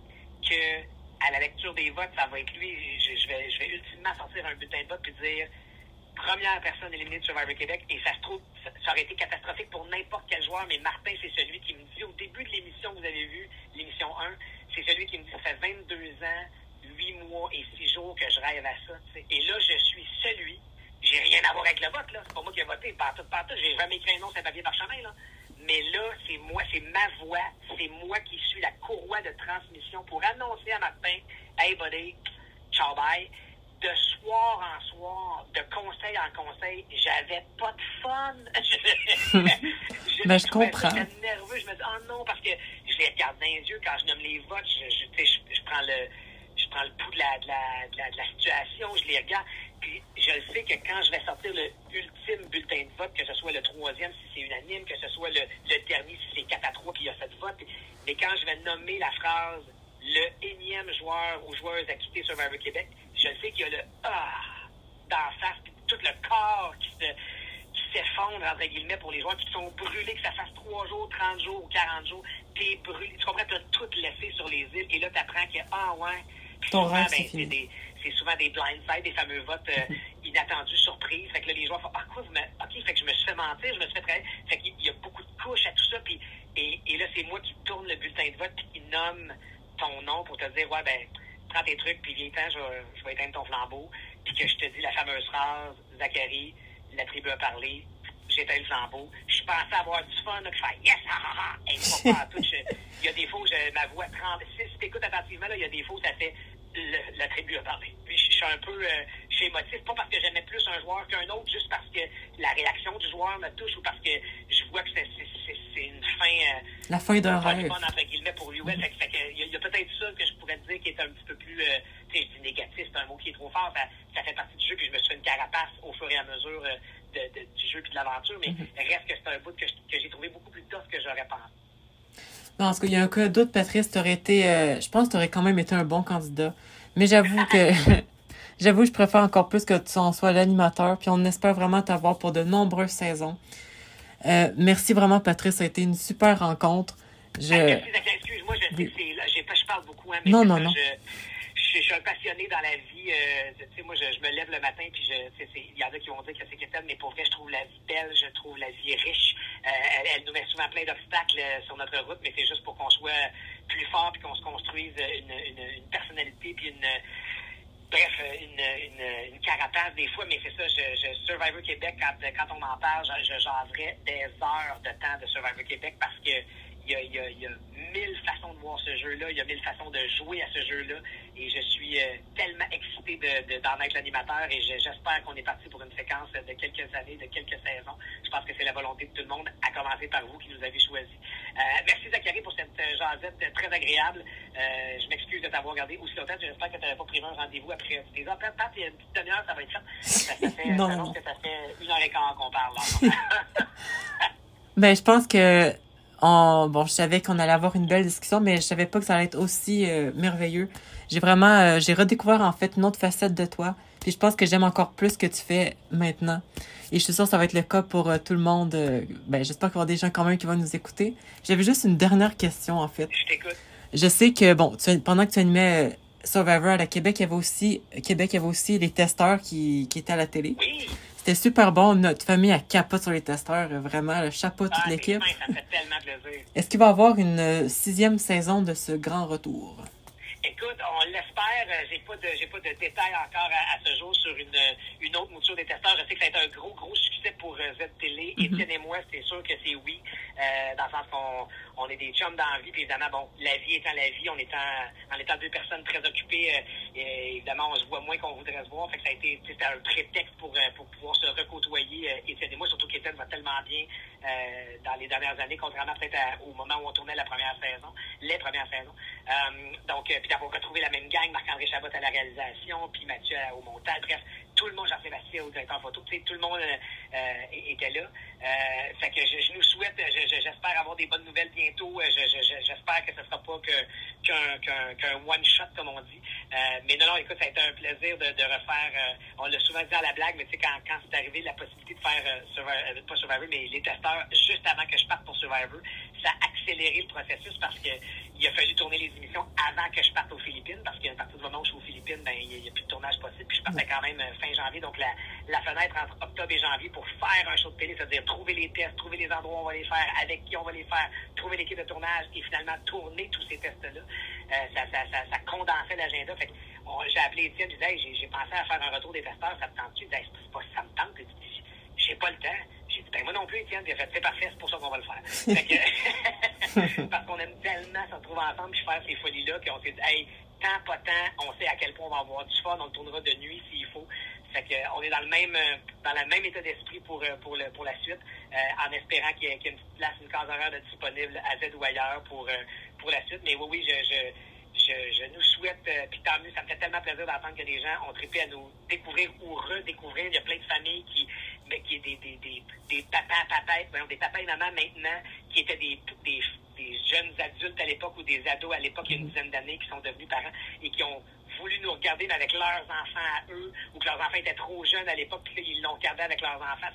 que à la lecture des votes, ça va être lui. Je, vais, ultimement sortir un bulletin de vote puis dire première personne éliminée de Survivor Québec. Et ça se trouve, ça, aurait été catastrophique pour n'importe quel joueur, mais Martin, c'est celui qui me dit au début de l'émission, vous avez vu, l'émission 1, c'est celui qui me dit ça fait 22 ans, 8 mois et 6 jours que je rêve à ça. Et là, je suis celui. J'ai rien à voir avec le vote, là. C'est pas moi qui ai voté. Partout, partout. J'ai jamais écrit un nom sur un papier parchemin, là. Mais là, c'est moi, c'est ma voix, c'est moi qui suis la courroie de transmission pour annoncer à Martin, hey buddy, ciao bye. De soir en soir, de conseil en conseil, j'avais pas de fun. *laughs* je, *laughs* ben, je comprends. J'étais nerveux. Je me dis, oh non, parce que je les regarde dans les yeux quand je nomme les votes. Je, je, je, je prends le je prends le pouls de la, de la, de la, de la situation, je les regarde. Puis je le sais que quand je vais sortir le ultime bulletin de vote, que ce soit le troisième si c'est unanime, que ce soit le, le dernier si c'est 4 à 3 puis il y a 7 votes, mais quand je vais nommer la phrase le énième joueur ou joueuse à quitter Survivor Québec, je sais qu'il y a le ah d'en face, puis tout le corps qui se s'effondre, entre guillemets, pour les joueurs qui sont brûlés, que ça fasse 3 jours, 30 jours ou 40 jours, t'es brûlé. Tu comprends, t'as tout laissé sur les îles, et là, t'apprends que, ah ouais, ton souvent, ben, c'est des c'est souvent des blindsides, des fameux votes euh, *laughs* inattendus, surprises. Fait que là, les joueurs font Ah, quoi, vous me... OK, fait que je me suis fait mentir, je me suis fait travailler. Fait qu'il y a beaucoup de couches à tout ça. Puis, et, et là, c'est moi qui tourne le bulletin de vote puis qui nomme ton nom pour te dire Ouais, ben, prends tes trucs, puis viens-t'en, je, vais, je vais éteindre ton flambeau. Puis que je te dis la fameuse phrase Zachary, la tribu a parlé, j'éteins le flambeau. Je pensais avoir du fun, là, que je fais Yes, ha, ha, ha. Et pas *laughs* tout. Il y a des fois où je, ma voix tremble. Si, si tu écoutes attentivement, là, il y a des fois où ça fait le, la tribu a parlé. Puis je, je suis un peu, euh, je suis émotif, pas parce que j'aimais plus un joueur qu'un autre, juste parce que la réaction du joueur me touche ou parce que je vois que c'est, c'est, c'est une fin. Euh, la fin d'un rêve. Fun, entre guillemets, pour lui. Ouais, mm-hmm. fait, fait que, il y a, peut-être ça que je pourrais te dire qui est un petit peu plus, euh, tu sais, je dis négatif, c'est un mot qui est trop fort, ça, ça fait partie du jeu, puis je me suis fait une carapace au fur et à mesure euh, de, de, du jeu puis de l'aventure, mais mm-hmm. reste que c'est un bout que, que j'ai trouvé beaucoup plus tough que j'aurais pensé. Non, parce qu'il y a un cas d'autre, Patrice, t'aurais été, euh, je pense que t'aurais quand même été un bon candidat. Mais j'avoue que, *laughs* j'avoue, je préfère encore plus que tu en sois l'animateur, puis on espère vraiment t'avoir pour de nombreuses saisons. Euh, merci vraiment, Patrice, ça a été une super rencontre. Je... Merci, excuse-moi, je, oui. je parle beaucoup, hein, mais non, non, non. Je, je, suis un passionné dans la vie. Euh, tu sais, moi, je, je, me lève le matin, puis il y en a qui vont dire que c'est quétaine, mais pour vrai, je trouve la vie belle, je trouve la vie riche. Euh, elle, nous met souvent plein d'obstacles euh, sur notre route, mais c'est juste pour qu'on soit plus fort, puis qu'on se construise une, une, personnalité, puis une bref, une, une, carapace des fois, mais c'est ça, je, je, Survivor Québec, quand, quand on en parle, je, je des heures de temps de Survivor Québec parce que il y a, il y a, il y a mille façons de voir ce jeu-là, il y a mille façons de jouer à ce jeu-là, et je suis euh, tellement excité de, de, d'en être l'animateur, et je, j'espère qu'on est parti pour une séquence de quelques années, de quelques saisons. Je pense que c'est la volonté de tout le monde, à commencer par vous qui nous avez choisi. Euh, merci Zachary pour cette euh, jasette très agréable. Euh, je m'excuse de t'avoir regardé aussi longtemps, j'espère que tu n'avais pas pris un rendez-vous après tes heures. Peut-être il y a une petite demi-heure, ça va être ça. Ça, ça fait, *laughs* non, ça, que ça fait une heure et quart qu'on parle. Là. *laughs* *laughs* ben, je pense que bon, je savais qu'on allait avoir une belle discussion, mais je savais pas que ça allait être aussi euh, merveilleux. J'ai vraiment, euh, j'ai redécouvert en fait une autre facette de toi. Puis je pense que j'aime encore plus ce que tu fais maintenant. Et je suis sûre que ça va être le cas pour euh, tout le monde. ben, j'espère qu'il y aura des gens quand même qui vont nous écouter. J'avais juste une dernière question en fait. Je t'écoute. Je sais que bon, pendant que tu animais Survivor à la Québec, il y avait aussi Québec, il y avait aussi les testeurs qui, qui étaient à la télé. Oui. C'était super bon. Notre famille a capote sur les testeurs. Vraiment, le chapeau toute ah, l'équipe. Ça me fait tellement plaisir. Est-ce qu'il va y avoir une euh, sixième saison de ce grand retour? Écoute, on l'espère. J'ai pas de j'ai pas de détails encore à, ce jour sur une, une autre mouture des testeurs. Je sais que ça a été un gros, gros succès pour euh, Z-Télé. Mm Étienne et moi, c'est sûr que c'est oui. Euh, dans le sens qu'on on est des chums dans la vie. Puis évidemment, bon, la vie étant la vie, on étant en étant deux personnes très occupées, évidemment, on se voit moins qu'on voudrait se voir. Fait que ça a été un prétexte pour, pour pouvoir se recôtoyer, Étienne et moi, surtout qu'Étienne va tellement bien dans les dernières années, contrairement peut-être au moment où on tournait la première saison, les premières saisons. donc, puis d'avoir retrouvé la même gang, Marc-André Chabot à la réalisation, puis Mathieu au montage. Bref, tout le monde, Jean-Sébastien au directeur photo, tout le monde euh, euh, était là. Euh, fait que je, nous souhaite, j'espère avoir des bonnes nouvelles bientôt. J'espère que ce ne sera pas qu'un one-shot, comme on dit. mais non, non, écoute, ça a été un plaisir de, refaire, on l'a souvent dit à la blague, mais tu sais, quand, quand c'est arrivé la possibilité de faire, Survivor, pas Survivor, mais les testeurs, juste avant que je parte pour Survivor, ça a accéléré le processus parce que il a fallu tourner les émissions avant que je parte aux Philippines, parce qu'à partir du moment où je suis aux Philippines, ben, il n'y a, plus de tournage possible. Puis je partais quand même fin janvier, donc la, la fenêtre entre octobre et janvier pour faire un show de télé, c'est-à-dire trouver les tests, trouver les endroits où on va les faire, avec qui on va les faire, trouver l'équipe de tournage et finalement tourner tous ces tests-là. Euh, ça, ça, ça, ça, condensait l'agenda. Fait j'ai appelé Étienne, je disais, j'ai pensé à faire un retour des testeurs, ça me tente-tu? c'est pas ça me tente. J'ai pas le temps. J'ai dit, ben moi non plus, Étienne, j'ai fait, c'est parfait, c'est pour ça qu'on va le faire. *laughs* *laughs* parce qu'on aime tellement se retrouver ensemble et faire ces folies-là qu'on s'est dit, hey, tant, pas tant, on sait à quel point on va avoir du fun, on le tournera de nuit s'il faut. Fait que, on est dans le même dans le même état d'esprit pour, euh, pour, le, pour la suite, euh, en espérant qu'il y, ait une place, une case horaire de disponible à Z ou ailleurs pour, euh, pour la suite. Mais oui, oui, je, je je, nous souhaite, puis tant mieux, ça me fait tellement plaisir d'entendre que des gens ont trippé à nous découvrir ou redécouvrir. Il y a plein de familles qui, mais qui des, des, des, des papas, papas, des papas et mamans maintenant, qui étaient des, des, des jeunes adultes à l'époque ou des ados à l'époque, il y a une dizaine d'années, qui sont devenus parents et qui ont voulu nous regarder avec leurs enfants à eux, ou que leurs enfants étaient trop jeunes à l'époque, puis ils l'ont regardé avec leurs enfants.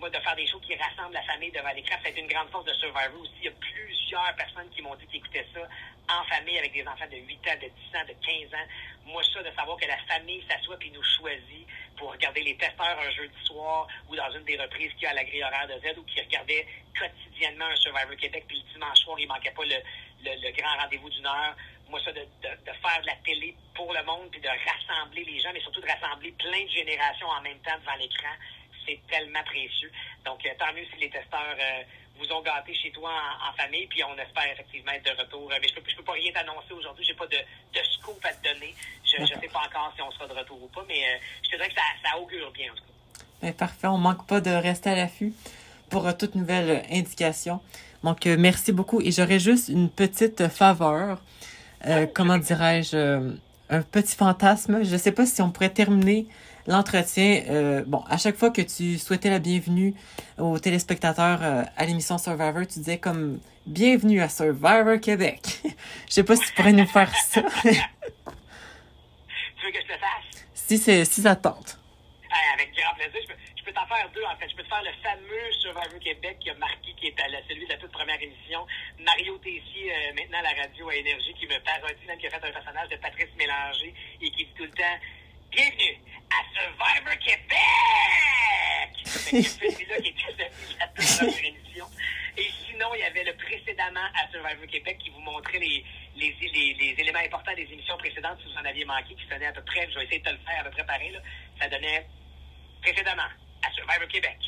Moi, de faire des choses qui rassemblent la famille devant l'écran, c'est une grande force de Survivor aussi. Il y a plusieurs personnes qui m'ont dit qu'ils écoutaient ça en famille avec des enfants de 8 ans, de 10 ans, de 15 ans. Moi, ça, de savoir que la famille s'assoit puis nous choisit pour regarder les testeurs un jeudi soir ou dans une des reprises qu'il y a à la grille horaire de Z ou qui regardait quotidiennement un Survivor Québec puis le dimanche soir, il manquait pas le, le, grand rendez-vous d'une heure. Moi, ça, de, de, de, faire de la télé pour le monde puis de rassembler les gens, mais surtout de rassembler plein de générations en même temps devant l'écran, c'est tellement précieux. Donc, euh, tant mieux si les testeurs euh, vous ont gâté chez toi en, famille, puis on espère effectivement être de retour. Mais je peux, peux pas rien t'annoncer aujourd'hui, j'ai pas de, de, scoop à te donner. Je ne sais pas encore si on sera de retour ou pas, mais euh, je te dirais que ça, augure bien en tout cas. Parfait, on manque pas de rester à l'affût pour toute nouvelle indication. Donc, merci beaucoup. Et j'aurais juste une petite faveur. Oh, comment dirais-je? un petit fantasme. Je sais pas si on pourrait terminer l'entretien, euh, bon, à chaque fois que tu souhaitais la bienvenue aux téléspectateurs euh, à l'émission Survivor, tu disais comme bienvenue à Survivor Québec. *laughs* je sais pas si tu pourrais nous faire ça. *laughs* tu veux que je le fasse? Si c'est si ça tente. avec grand plaisir. Je peux t'en faire deux, en fait. Je peux te faire le fameux Survivor Québec qui a marqué, qui est à la, celui de la toute première émission. Mario Tessier, euh, maintenant à la radio à Énergie, qui me parodie, même qui a fait un personnage de Patrice Mélanger et qui dit tout le temps Bienvenue à Survivor Québec! *laughs* C'est celui-là qui était la première *laughs* émission. Et sinon, il y avait le précédemment à Survivor Québec qui vous montrait les, les, les, les, éléments importants des émissions précédentes si vous en aviez manqué, qui sonnait à peu près, je vais essayer de te le faire à peu près pareil, là. ça donnait précédemment à Survivor Québec.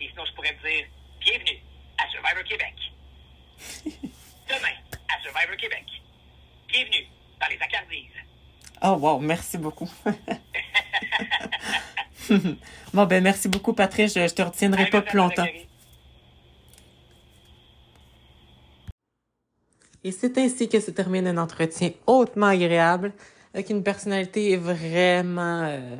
Et sinon, je pourrais te dire bienvenue à Survivor Québec. *laughs* Demain à Survivor Québec. Bienvenue dans les Accardises. Oh wow, merci beaucoup. *laughs* bon ben merci beaucoup Patrice, je, je te retiendrai pas plus longtemps. Et c'est ainsi que se termine un entretien hautement agréable avec une personnalité vraiment euh,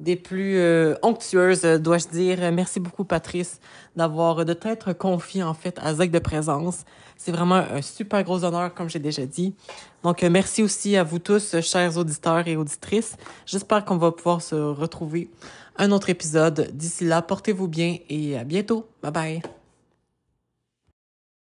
des plus euh, onctueuses, dois-je dire. Merci beaucoup, Patrice, d'avoir, de t'être confié, en fait, à Zach de présence. C'est vraiment un super gros honneur, comme j'ai déjà dit. Donc, euh, merci aussi à vous tous, chers auditeurs et auditrices. J'espère qu'on va pouvoir se retrouver un autre épisode. D'ici là, portez-vous bien et à bientôt. Bye bye.